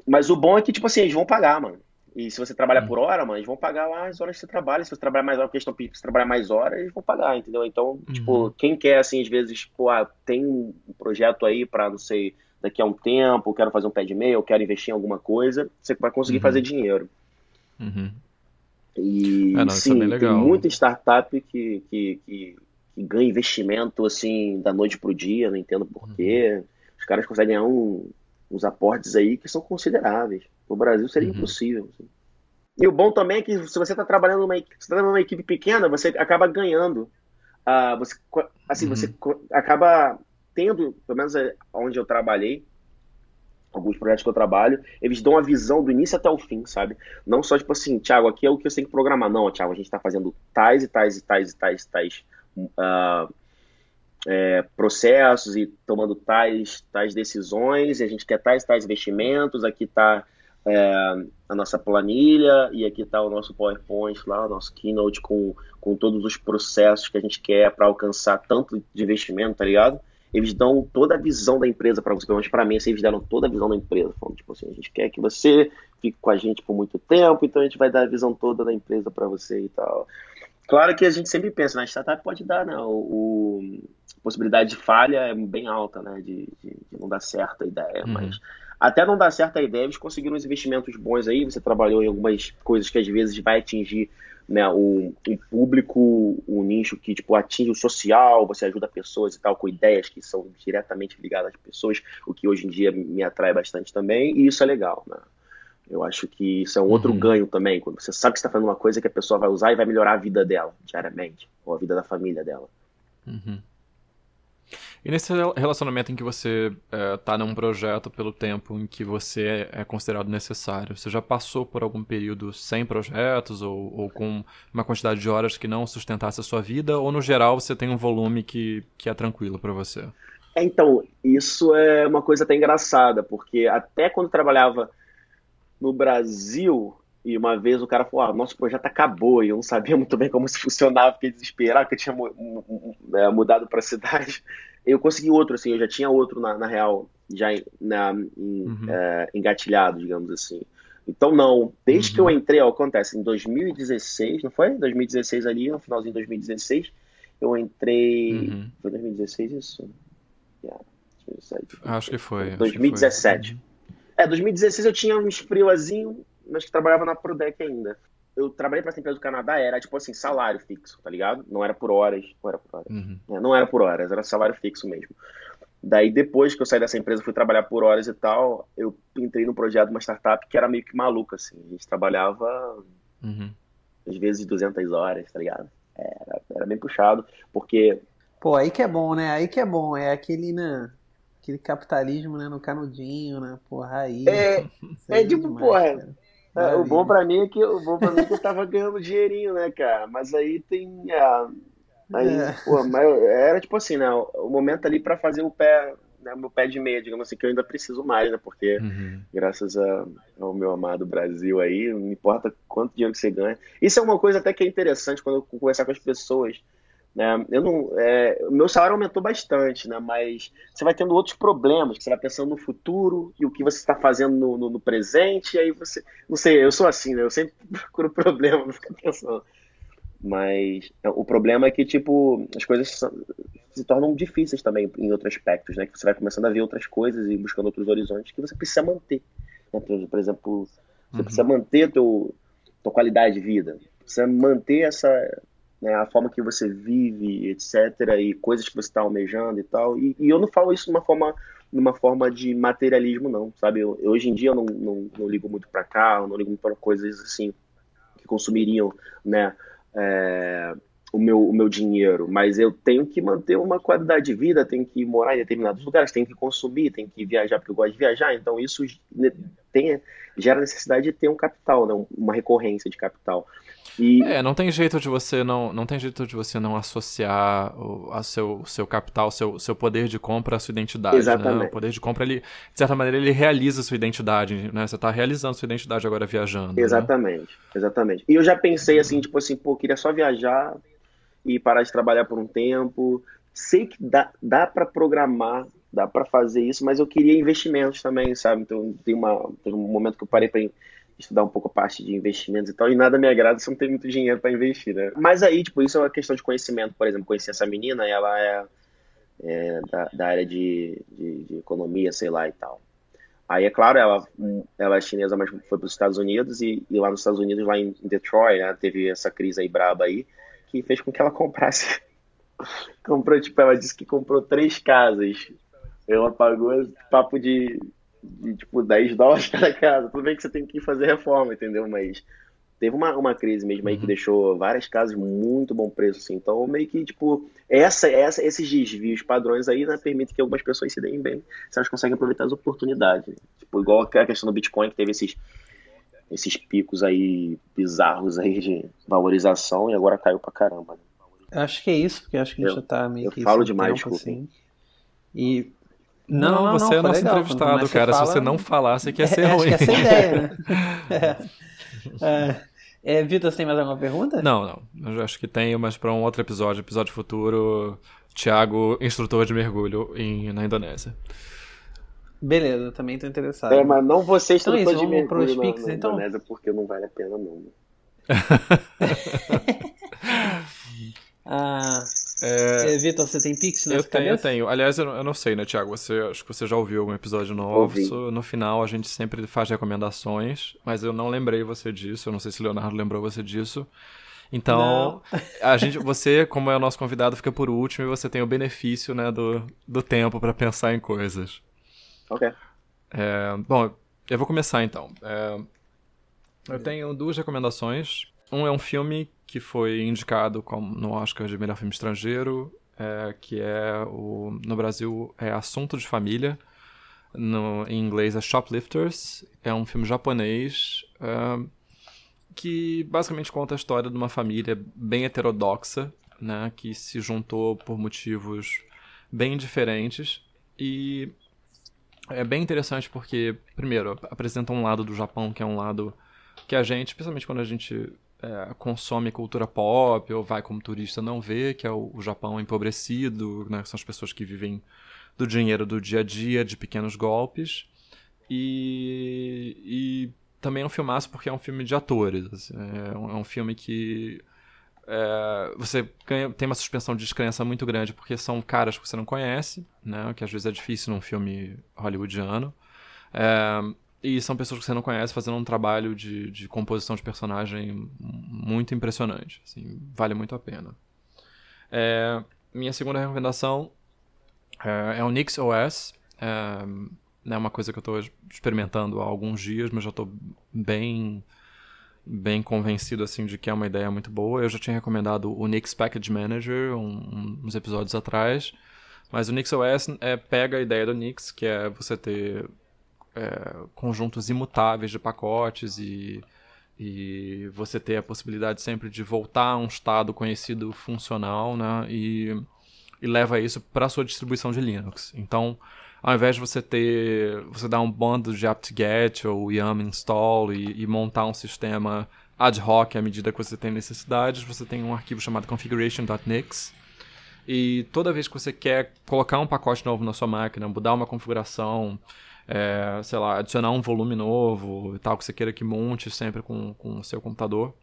Mas o bom é que, tipo assim, eles vão pagar, mano. E se você trabalha por hora, mano, eles vão pagar lá as horas que você trabalha. Se você trabalhar mais horas, porque eles estão se trabalhar mais horas, eles vão pagar, entendeu? Então, uhum. tipo, quem quer, assim, às vezes, pô, ah, tem um projeto aí para não sei, daqui a um tempo, quero fazer um pé de e-mail, quero investir em alguma coisa, você vai conseguir uhum. fazer dinheiro. Uhum. E é, não, é sim, é tem muita startup que, que, que, que, ganha investimento, assim, da noite pro dia, não entendo porquê. Uhum. Os caras conseguem ganhar um, uns aportes aí que são consideráveis. No Brasil seria uhum. impossível. Assim. E o bom também é que se você está trabalhando numa, tá numa equipe pequena, você acaba ganhando. Uh, você, assim, uhum. você acaba tendo, pelo menos é onde eu trabalhei, alguns projetos que eu trabalho, eles dão a visão do início até o fim, sabe? Não só tipo assim, Thiago, aqui é o que você tem que programar. Não, Thiago, a gente está fazendo tais e tais e tais e tais e tais uh, é, processos e tomando tais, tais decisões, e a gente quer tais tais investimentos, aqui está é, a nossa planilha e aqui está o nosso PowerPoint lá, o nosso Keynote com, com todos os processos que a gente quer para alcançar tanto de investimento, tá ligado? Eles dão toda a visão da empresa para você, pelo menos para mim, assim, eles deram toda a visão da empresa, falando, tipo assim, a gente quer que você fique com a gente por muito tempo, então a gente vai dar a visão toda da empresa para você e tal. Claro que a gente sempre pensa, na né? startup pode dar, né? O, o, a possibilidade de falha é bem alta, né? De, de, de não dar certo a ideia, uhum. mas até não dar certo a ideia, eles conseguiram uns investimentos bons aí, você trabalhou em algumas coisas que às vezes vai atingir né, o, o público, o nicho que tipo, atinge o social, você ajuda pessoas e tal, com ideias que são diretamente ligadas às pessoas, o que hoje em dia me atrai bastante também, e isso é legal, né? Eu acho que isso é um outro uhum. ganho também, quando você sabe que está fazendo uma coisa que a pessoa vai usar e vai melhorar a vida dela diariamente, ou a vida da família dela. Uhum. E nesse relacionamento em que você está é, num projeto pelo tempo em que você é considerado necessário, você já passou por algum período sem projetos ou, ou com uma quantidade de horas que não sustentasse a sua vida, ou no geral você tem um volume que, que é tranquilo para você? É, então, isso é uma coisa até engraçada, porque até quando trabalhava no Brasil, e uma vez o cara falou: ah, nosso projeto acabou, e eu não sabia muito bem como isso funcionava, fiquei desesperado, que eu tinha né, mudado para a cidade. Eu consegui outro, assim, eu já tinha outro, na, na real, já na, em, uhum. é, engatilhado, digamos assim. Então, não, desde uhum. que eu uhum. entrei, ó, acontece, em 2016, não foi? 2016 ali, no finalzinho de 2016, eu entrei. Uhum. Foi 2016 isso? Yeah, 2017, Acho que foi. 2017. Que foi. É, 2016 eu tinha uns freelazinho, mas que trabalhava na Prodec ainda. Eu trabalhei para essa empresa do Canadá, era tipo assim, salário fixo, tá ligado? Não era por horas. Não era por horas. Uhum. É, não era por horas, era salário fixo mesmo. Daí, depois que eu saí dessa empresa, fui trabalhar por horas e tal, eu entrei num projeto de uma startup que era meio que maluca, assim. A gente trabalhava, uhum. às vezes, 200 horas, tá ligado? Era, era bem puxado, porque... Pô, aí que é bom, né? Aí que é bom. É aquele, né? Aquele capitalismo, né? No canudinho, né? Porra, aí. É, é tipo, demais, porra. É, o bom pra mim é que o bom para mim é que eu tava ganhando dinheirinho, né, cara? Mas aí tem. É, Aí, é. pô, mas era tipo assim, né? O momento ali para fazer o pé, né, meu pé de meia, digamos assim, que eu ainda preciso mais, né? Porque uhum. graças a, ao meu amado Brasil aí, não importa quanto dinheiro que você ganha. Isso é uma coisa até que é interessante quando eu conversar com as pessoas. Né? Eu não, é, o meu salário aumentou bastante, né? Mas você vai tendo outros problemas, que você vai pensando no futuro e o que você está fazendo no, no, no, presente, e aí você. Não sei, eu sou assim, né? Eu sempre procuro problema, não ficar pensando. Mas é, o problema é que, tipo, as coisas se tornam difíceis também em outros aspectos, né? Que você vai começando a ver outras coisas e buscando outros horizontes que você precisa manter. Né? Por exemplo, você uhum. precisa manter tua, tua qualidade de vida. Precisa manter essa, né, a forma que você vive, etc. E coisas que você está almejando e tal. E, e, eu não falo isso de uma forma, numa forma de materialismo, não, sabe? Eu, hoje em dia eu não, não, não ligo muito para carro, não ligo muito para coisas assim que consumiriam, né? é, o, meu, o meu dinheiro, mas eu tenho que manter uma qualidade de vida, tenho que morar em determinados lugares, tenho que consumir, tenho que viajar porque eu gosto de viajar, então isso tem, gera necessidade de ter um capital, né, uma recorrência de capital. E... É, não tem jeito de você não, não tem jeito de você não associar o a seu, seu capital, seu, seu poder de compra à sua identidade. Exatamente. Né? O poder de compra, ele, de certa maneira, ele realiza a sua identidade, né? Você está realizando sua identidade agora viajando. Né? Exatamente, né? exatamente. E eu já pensei assim, tipo assim, pô, queria só viajar e parar de trabalhar por um tempo. Sei que dá, dá para programar, dá para fazer isso, mas eu queria investimentos também, sabe? Então tem, uma, tem um momento que eu parei para estudar um pouco a parte de investimentos e tal, e nada me agrada se não tem muito dinheiro para investir, né? Mas aí, tipo, isso é uma questão de conhecimento, por exemplo, conheci essa menina, ela é, é da, da, área de, de, de, economia, sei lá e tal. Aí, é claro, ela, ela é chinesa, mas foi para os Estados Unidos, e, e, lá nos Estados Unidos, lá em Detroit, né, teve essa crise aí braba aí, que fez com que ela comprasse. comprou, tipo, ela disse que comprou três casas. Ela pagou papo de de tipo 10 dólares cada casa. Tudo bem que você tem que fazer reforma, entendeu? Mas teve uma, uma crise mesmo aí que uhum. deixou várias casas muito bom preço, assim. Então, meio que, tipo, essa, essa, esses desvios padrões aí, né, permitem que algumas pessoas se deem bem se elas conseguem aproveitar as oportunidades. Tipo, igual a questão do Bitcoin, que teve esses, esses picos aí bizarros aí de valorização e agora caiu pra caramba. Né? Acho que é isso, porque acho que a gente eu, já tá meio eu que. Eu falo demais, tempo, assim. E não, não, não, você não, é nosso legal, entrevistado, cara. Fala... Se você não falar, você quer é, ser é, ruim. Acho que essa é a ideia, né? é. É, Vitor, você tem mais alguma pergunta? Não, não. Eu acho que tenho, mas para um outro episódio, episódio futuro, Thiago, instrutor de mergulho em, na Indonésia. Beleza, também estou interessado. É, mas não você instrutor então, é isso, de mergulho na, Pix, na então? Indonésia, porque não vale a pena não. ah, é... é Vitor, você tem Pix na eu tenho, cabeça? Eu tenho. Aliás, eu, eu, não sei, né, Thiago? Você, acho que você já ouviu algum episódio novo. No final, a gente sempre faz recomendações, mas eu não lembrei você disso. Eu não sei se o Leonardo lembrou você disso. Então, a gente, você, como é o nosso convidado, fica por último e você tem o benefício né, do, do tempo para pensar em coisas. Ok. É, bom, eu vou começar então. É, eu tenho duas recomendações. Um é um filme que foi indicado como no Oscar de melhor filme estrangeiro, é, que é o no Brasil é Assunto de Família, no, em inglês é Shoplifters, é um filme japonês é, que basicamente conta a história de uma família bem heterodoxa, né, que se juntou por motivos bem diferentes. E é bem interessante porque primeiro apresenta um lado do Japão que é um lado que a gente, especialmente quando a gente é, consome cultura pop ou vai como turista não vê, que é o, o Japão empobrecido, né, são as pessoas que vivem do dinheiro do dia a dia, de pequenos golpes. E, e também é um filmaço porque é um filme de atores. Assim, é, um, é, um, filme que é, você ganha, tem uma suspensão de descrença muito grande porque são caras que você não conhece, né, que às vezes é difícil num filme hollywoodiano. E são pessoas que você não conhece fazendo um trabalho de, de composição de personagem muito impressionante. Assim, vale muito a pena. É, minha segunda recomendação é, é o Nix OS. É, é uma coisa que eu estou experimentando há alguns dias, mas já estou bem bem convencido assim de que é uma ideia muito boa. Eu já tinha recomendado o Nix Package Manager um, uns episódios atrás, mas o Nix OS é, pega a ideia do Nix, que é você ter é, conjuntos imutáveis de pacotes e, e você ter a possibilidade sempre de voltar a um estado conhecido funcional, né? E, e leva isso para sua distribuição de Linux. Então, ao invés de você ter, você dar um bando de apt-get ou yum install e, e montar um sistema ad hoc à medida que você tem necessidades, você tem um arquivo chamado configuration.nix. E toda vez que você quer colocar um pacote novo na sua máquina, mudar uma configuração, é, sei lá, adicionar um volume novo e tal, que você queira que monte sempre com, com o seu computador,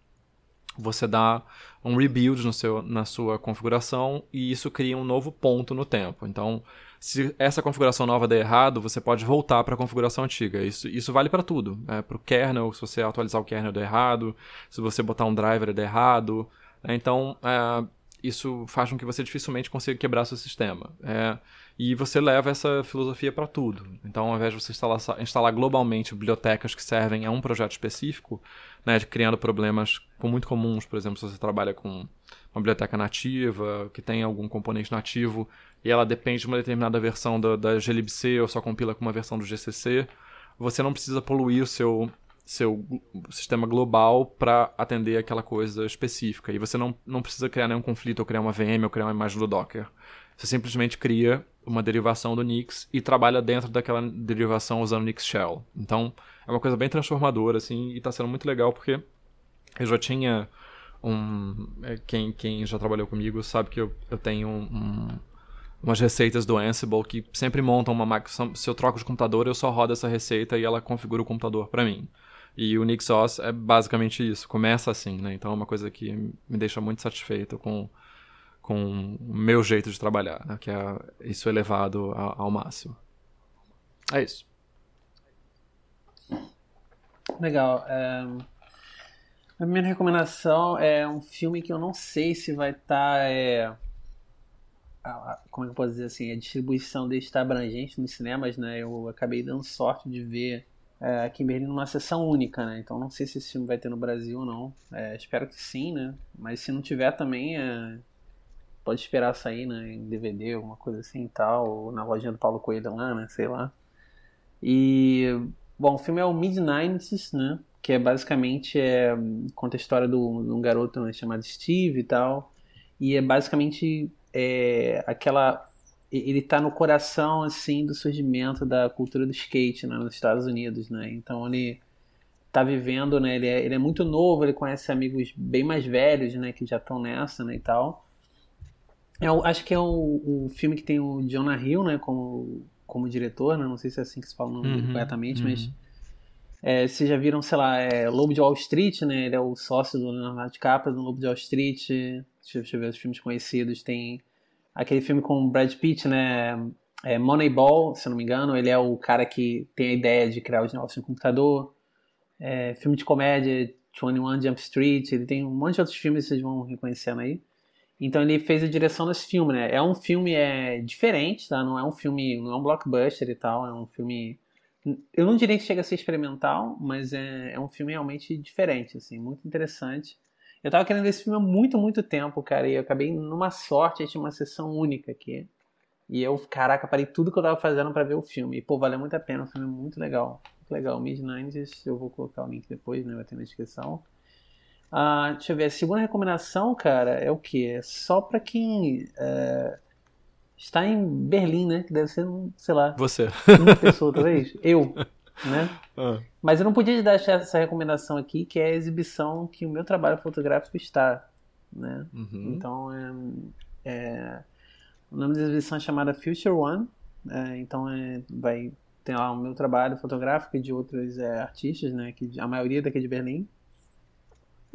você dá um rebuild no seu, na sua configuração e isso cria um novo ponto no tempo. Então, se essa configuração nova der errado, você pode voltar para a configuração antiga. Isso, isso vale para tudo. É, para o kernel, se você atualizar o kernel der errado, se você botar um driver der errado. Né? Então, é, isso faz com que você dificilmente consiga quebrar seu sistema. É, e você leva essa filosofia para tudo. Então, ao invés de você instalar, instalar, globalmente bibliotecas que servem a um projeto específico, né, criando problemas muito comuns, por exemplo, se você trabalha com uma biblioteca nativa, que tem algum componente nativo, e ela depende de uma determinada versão da, da glibc ou só compila com uma versão do GCC, você não precisa poluir o seu, seu sistema global para atender aquela coisa específica. E você não, não precisa criar nenhum conflito ou criar uma VM ou criar uma imagem do Docker. Você simplesmente cria uma derivação do Nix e trabalha dentro daquela derivação usando Nix Shell. Então, é uma coisa bem transformadora, assim, e está sendo muito legal porque eu já tinha um... É, quem, quem já trabalhou comigo sabe que eu, eu tenho um, umas receitas do Ansible que sempre montam uma máquina. Se eu troco de computador, eu só rodo essa receita e ela configura o computador para mim. E o NixOS é basicamente isso, começa assim, né? Então é uma coisa que me deixa muito satisfeito com, com o meu jeito de trabalhar, né? que é isso elevado ao, máximo. É isso. Legal. É... A minha recomendação é um filme que eu não sei se vai estar. Tá, é como é que eu posso dizer assim, a distribuição dele está abrangente nos cinemas, né? Eu acabei dando sorte de ver é, aqui em Berlim numa sessão única, né? Então não sei se esse filme vai ter no Brasil ou não. É, espero que sim, né? Mas se não tiver também, é, pode esperar sair né, em DVD, alguma coisa assim e tal, ou na lojinha do Paulo Coelho lá, né? Sei lá. E, bom, o filme é o Mid-90s, né? Que é basicamente, é, conta a história do, de um garoto né, chamado Steve e tal. E é basicamente é, aquela ele está no coração assim do surgimento da cultura do skate né, nos Estados Unidos, né? Então ele está vivendo, né? Ele é, ele é muito novo, ele conhece amigos bem mais velhos, né? Que já estão nessa, né? E tal. Eu acho que é o, o filme que tem o Jonah Hill, né? Como, como diretor, né? Não sei se é assim que se fala o nome uhum, corretamente, uhum. mas é, vocês já viram, sei lá, é, Lobo de Wall Street, né? Ele é o sócio do Leonardo DiCaprio no Lobo de Wall Street. Deixa, deixa eu ver os filmes conhecidos. Tem aquele filme com o Brad Pitt, né? É Moneyball, se eu não me engano. Ele é o cara que tem a ideia de criar os negócios no computador. É, filme de comédia, 21 Jump Street. Ele tem um monte de outros filmes que vocês vão reconhecendo aí. Então ele fez a direção desse filme, né? É um filme é, diferente, tá? Não é um filme, não é um blockbuster e tal. É um filme... Eu não diria que chega a ser experimental, mas é, é um filme realmente diferente, assim. Muito interessante. Eu tava querendo ver esse filme há muito, muito tempo, cara, e eu acabei numa sorte, tinha uma sessão única aqui. E eu, caraca, parei tudo que eu tava fazendo para ver o filme. E, pô, valeu muito a pena, o filme é muito legal. Muito legal. Mid-90s, eu vou colocar o link depois, né, vai ter na descrição. Ah, deixa eu ver, a segunda recomendação, cara, é o quê? É só pra quem é, está em Berlim, né? Que deve ser, sei lá... Você. Uma pessoa, talvez. Eu né? Ah. Mas eu não podia deixar essa recomendação aqui, que é a exibição que o meu trabalho fotográfico está, né? Uhum. Então, é, é, o nome da exibição é chamada Future One, é, então é, vai ter lá o meu trabalho fotográfico e de outros é, artistas, né? Que a maioria daqui de Berlim.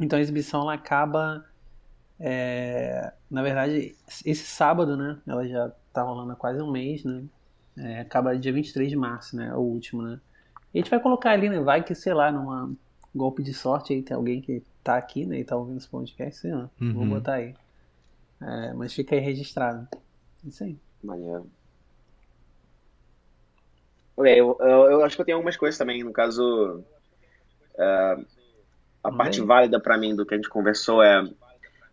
Então a exibição ela acaba, é, na verdade, esse sábado, né? Ela já está rolando há quase um mês, né? É, acaba dia 23 de março, né? O último, né? E a gente vai colocar ali, né? Vai que, sei lá, numa golpe de sorte aí tem alguém que tá aqui, né? E tá ouvindo esse podcast, sei lá. Uhum. Vou botar aí. É, mas fica aí registrado. Isso aí. Maneiro. Eu, eu, eu, acho que eu tenho algumas coisas também. No caso, uh, a parte válida para mim do que a gente conversou é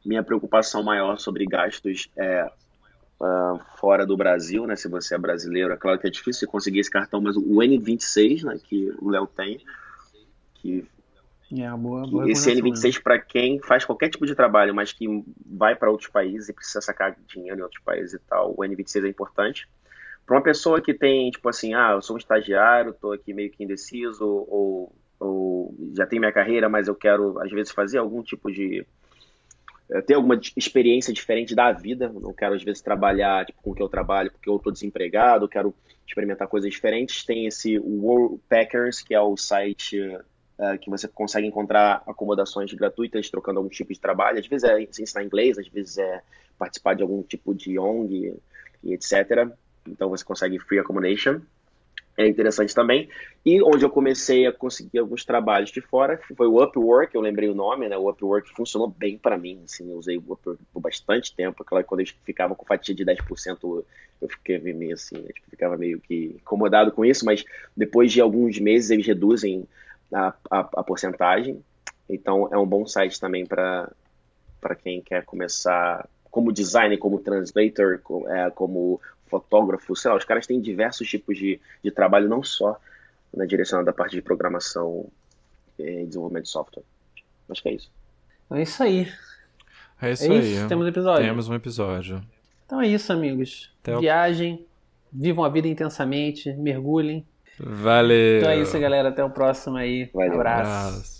minha preocupação maior sobre gastos é uh, fora do Brasil, né? Se você é brasileiro, é claro que é difícil conseguir esse cartão, mas o N26, né? Que o Léo tem, que É, boa, boa Esse N26 para quem faz qualquer tipo de trabalho, mas que vai para outros países e precisa sacar dinheiro em outros países e tal, o N26 é importante. Para uma pessoa que tem, tipo assim, ah, eu sou um estagiário, estou aqui meio que indeciso, ou, ou já tenho minha carreira, mas eu quero, às vezes, fazer algum tipo de. Eh, ter alguma experiência diferente da vida. não quero, às vezes, trabalhar tipo, com o que eu trabalho porque eu estou desempregado, quero experimentar coisas diferentes. Tem esse World Packers, que é o site uh, que você consegue encontrar acomodações gratuitas trocando algum tipo de trabalho. Às vezes é ensinar inglês, às vezes é participar de algum tipo de ONG e etc. Então você consegue free accommodation. É interessante também. E onde eu comecei a conseguir alguns trabalhos de fora foi o Upwork, eu lembrei o nome, né? O Upwork funcionou bem para mim, assim, eu usei o Upwork por bastante tempo. Aquela, quando eu ficava com fatia de 10%, eu fiquei meio assim, né? tipo, ficava meio que incomodado com isso, mas depois de alguns meses eles reduzem a, a, a porcentagem. Então é um bom site também para quem quer começar como designer, como translator, é, como fotógrafo, sei lá, os caras têm diversos tipos de, de trabalho, não só na direção da parte de programação e desenvolvimento de software. Acho que é isso. É isso aí. É isso, é aí. Isso? Temos um episódio. Temos um episódio. Então é isso, amigos. Até Viagem, o... vivam a vida intensamente, mergulhem. Valeu. Então é isso, galera. Até o próximo aí. Valeu. Abraço. Abraço.